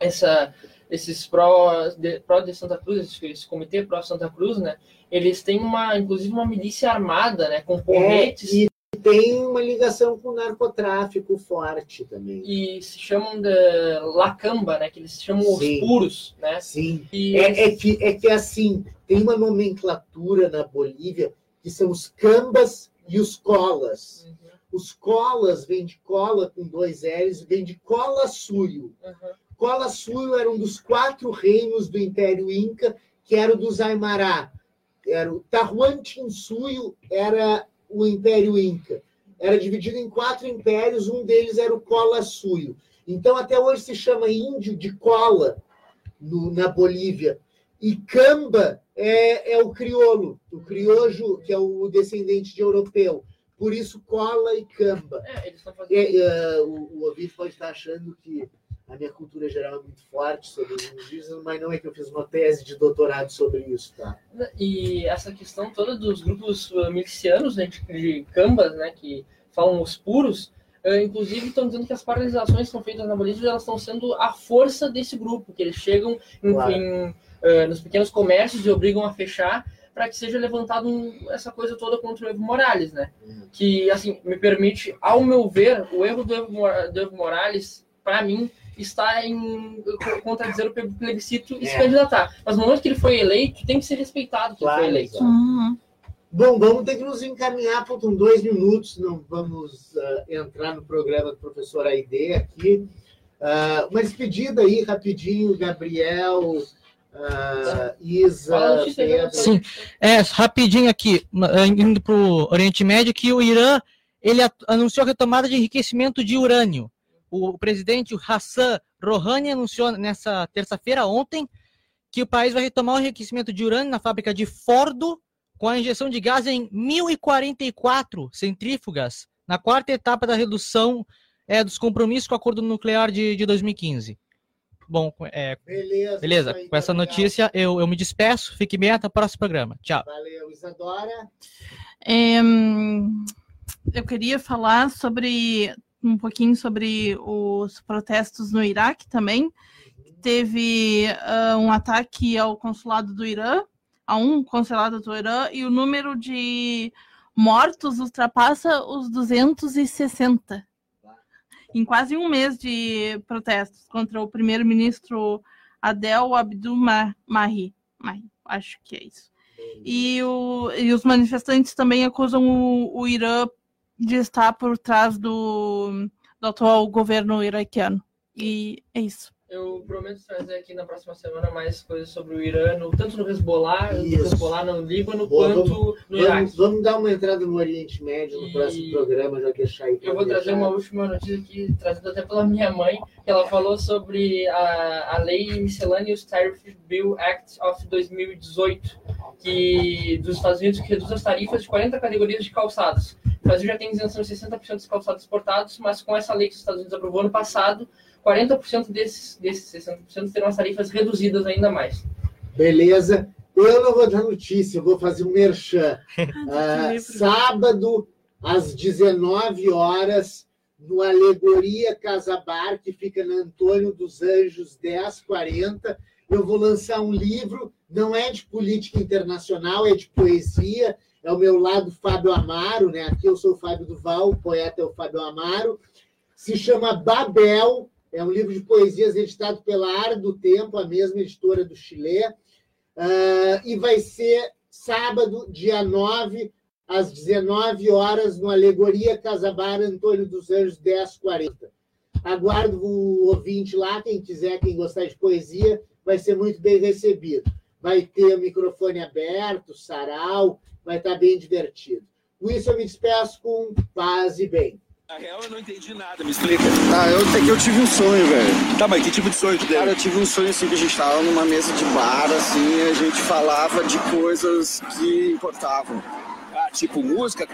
essa, esses pró de, pró de Santa Cruz, esse, esse comitê pró Santa Cruz, né, eles têm uma, inclusive uma milícia armada, né, com porretes. É, e tem uma ligação com o narcotráfico forte também. E se chamam de Lacamba, né, que eles chamam sim, os puros, né? Sim. E é, é, que, é que assim, tem uma nomenclatura na Bolívia que são os cambas e os colas. Uhum. Os colas vêm de cola com dois L's, vem de cola suio. Uhum. Cola suio era um dos quatro reinos do Império Inca, que era o dos Aymará. Era o Tahuantinsuyo era o Império Inca. Era dividido em quatro impérios, um deles era o Cola Suyo. Então, até hoje se chama índio de cola no, na Bolívia. E camba é, é o crioulo, o criojo, que é o descendente de europeu. Por isso, cola e camba. É, eles fazendo... é, uh, o, o ouvinte pode estar achando que a minha cultura geral é muito forte sobre os indígenas, mas não é que eu fiz uma tese de doutorado sobre isso, tá? E essa questão toda dos grupos uh, milicianos, né, de, de cambas, né, que falam os puros, uh, inclusive estão dizendo que as paralisações que são feitas na Bolívia elas estão sendo a força desse grupo, que eles chegam em, claro. em uh, nos pequenos comércios e obrigam a fechar para que seja levantado um, essa coisa toda contra o Evo Morales, né? Uhum. Que, assim, me permite, ao meu ver, o erro do Evo, do Evo Morales, para mim, está em contradizer o plebiscito e é. se candidatar. Mas no momento que ele foi eleito, tem que ser respeitado que claro, ele foi eleito. Uhum. Bom, vamos ter que nos encaminhar, faltam dois minutos, não vamos uh, entrar no programa do professor Aide aqui. Uh, uma despedida aí, rapidinho, Gabriel, uh, Isa, Pedro. Sim, é, rapidinho aqui, indo para o Oriente Médio, que o Irã ele anunciou a retomada de enriquecimento de urânio. O presidente Hassan Rouhani anunciou nessa terça-feira, ontem, que o país vai retomar o enriquecimento de urânio na fábrica de Fordo, com a injeção de gás em 1044 centrífugas, na quarta etapa da redução é, dos compromissos com o acordo nuclear de, de 2015. Bom, é, beleza. beleza. com essa notícia eu, eu me despeço. Fique bem até o próximo programa. Tchau. Valeu, Isadora. É, eu queria falar sobre um pouquinho sobre os protestos no Iraque também. Teve uh, um ataque ao consulado do Irã a um consulado do Irã e o número de mortos ultrapassa os 260 em quase um mês de protestos contra o primeiro-ministro Adel Abdul Mahi. Acho que é isso. E, o, e os manifestantes também acusam o, o Irã de estar por trás do, do atual governo iraquiano. E é isso. Eu prometo trazer aqui na próxima semana mais coisas sobre o Irã, tanto no Hezbollah, no Hezbollah no Líbano, Boa, quanto vamos, no Iraque. Vamos, vamos, dar uma entrada no Oriente Médio no e... próximo programa, já deixar aí. Eu vou deixar. trazer uma última notícia aqui, trazida até pela minha mãe, que ela falou sobre a, a Lei Miscellaneous Tariff Bill Act of 2018, que, dos Estados Unidos, que reduz as tarifas de 40 categorias de calçados. O Brasil já tem isenção de 60% dos calçados exportados, mas com essa lei que os Estados Unidos aprovou ano passado, 40% desses, desses 60% terão as tarifas reduzidas ainda mais. Beleza. Eu não vou dar notícia, eu vou fazer um merchan. [LAUGHS] Ah, sábado, às 19 horas, no Alegoria Casa Bar, que fica na Antônio dos Anjos 1040. Eu vou lançar um livro, não é de política internacional, é de poesia. É o meu lado Fábio Amaro, né? Aqui eu sou o Fábio Duval, o poeta é o Fábio Amaro. Se chama Babel, é um livro de poesias editado pela Ar do Tempo, a mesma editora do Chile. Uh, e vai ser sábado, dia 9, às 19 horas, no Alegoria Casabar Antônio dos Anjos 1040. Aguardo o ouvinte lá, quem quiser, quem gostar de poesia, vai ser muito bem recebido. Vai ter o microfone aberto, sarau, vai estar bem divertido. Com isso, eu me despeço com paz e bem. Na real, eu não entendi nada, me explica. Ah, eu, eu tive um sonho, velho. Tá, mas que tipo de sonho que deu? Cara, eu tive um sonho assim que a gente tava numa mesa de bar, assim, e a gente falava de coisas que importavam. Ah, tipo música,